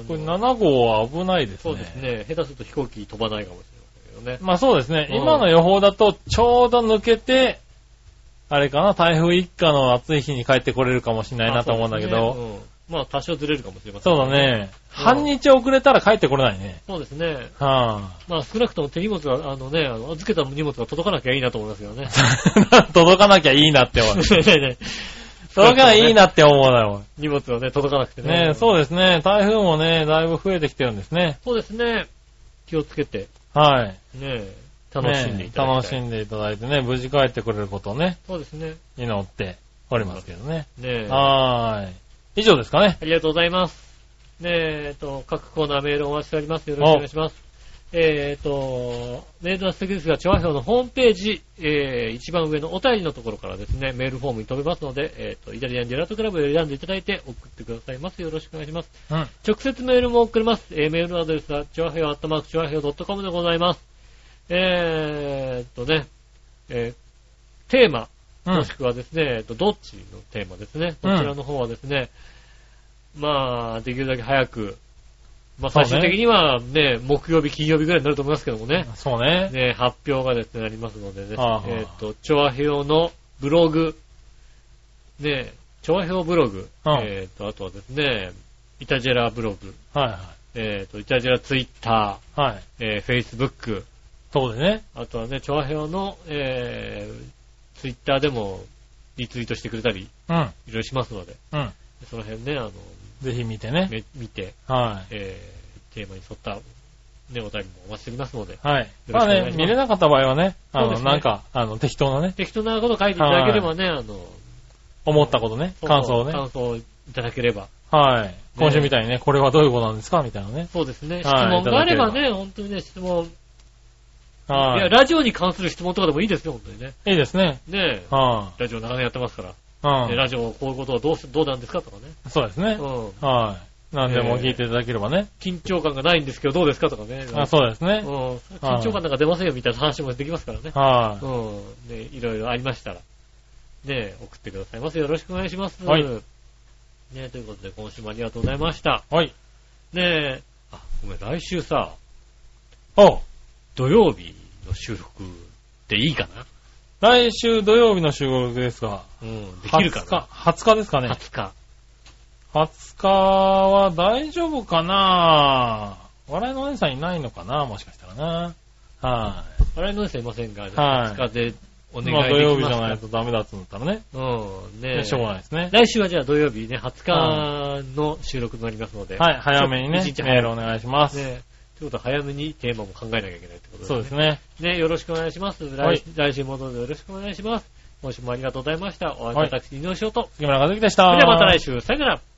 これ7号は危ないですね。そうですね、下手すると飛行機飛ばないかもしれませんけどね。まあそうですね、うん今の予報だと、ちょうど抜けて、あれかな、台風一過の暑い日に帰ってこれるかもしれないなと思うんだけあど、ねうんまあ多少ずれるかもしれませんそうだね、半日遅れたら帰ってこれないね。そうですね。はまあ少なくとも手荷物が、あのね、預けた荷物が届かなきゃいいなと思いますよね。あ、届かなきゃいいなって思う。ねえねえ届かないいいなって思うなよ。荷物はね、届かなくてね。ねそうですね。台風もね、だいぶ増えてきてるんですね。そうですね。気をつけて、はい。ねえ楽しんでいただい。ね楽しんでいただいてね、無事帰ってくれることをね、そうですね。祈っておりますけどね。ねえはーい。以上ですかね。ありがとうございます。ねえ、えっと、各コーナーメールお待ちしております。よろしくお願いします。えっと、メールの素敵ですが、調和表のホームページ、えー、一番上のお便りのところからですね、メールフォームに飛べますので、えっと、イタリアンジェラートクラブを選んでいただいて送ってくださいます。よろしくお願いします。うん。直接メールも送れます。えーメールアドレスは、ちょわへよ、アットマーク、ちょわへよ .com でございます。えーっとね、えーテーマ、うんもしくはですね、えっと、どっちのテーマですね。うんこちらの方はですね、まあ、できるだけ早く、まあ、最終的にはね、木曜日、金曜日ぐらいになると思いますけどもね、そうね。ね、発表がですね、ありますのでね、はあはあえーっと、チョアヘヨのブログ、ね、チョアヘヨブログ、うんえーっと、あとはですね、イタジェラブログ、はいはい。えーっと、イタジェラツイッタはい。ー、えー、フェイスブック、そうですね。あとはね、チョアヘヨの、えー、ツイッターでもリツイートしてくれたり、うん。いろいろしますので、うん。その辺ね、あの、ぜひ見てね。め見て、はえー、テーマに沿った、ね、お便りもお待ちしておりますので、い。はい。まあね、見れなかった場合はね、あの、ねなんか、あの、適当なね、適当なこと書いていただければね、あの、思ったことね、感想をね。感想をいただければ。はい。今週みたいにね、これはどういうことなんですかみたいなね。そうですね。質はい問があればね、本当にね、質問。いや、はい。ラジオに関する質問とかでもいいですよ、本当にね。いいですね。ねえ、はラジオ長年やってますから。い。うん。ねラジオこういうことはどうし、どうなんですかとかね。そうですね。うん。はい。何でも聞いていただければね。緊張感がないんですけど、どうですかとかね。あそうですね。うん。緊張感なんか出ませんよ、みたいな話もできますからね。はうん。ね、いろいろありましたら。ね、送ってくださいませ。よろしくお願いします。はいね、ということで、今週もありがとうございました。い。はい。ねえ、あ、ごめん、来週さ、おう土曜日の収録でいいかな？来週土曜日の収録ですが、うん、できるかな？20日、20日ですかね。20日。20日は大丈夫かな？笑いのお姉さんいないのかな？もしかしたらな。は笑いのお姉さんいませんが、はい20日でおい。願いまあ土できますか？曜日じゃないとダメだっつうんだったらね。うん、ねえ。しょうがないですね。来週はじゃあ土曜日ね、20日の収録になりますので。はい、早めにねメールお願いします。ねということは早めにテーマも考えなきゃいけないってことですね。そうですね。ね、よろしくお願いします。来,、はい来週もどうぞよろしくお願いします。今週もありがとうございました。お会いいたい私、井上翔と。杉村和樹でした。それではまた来週、さよなら。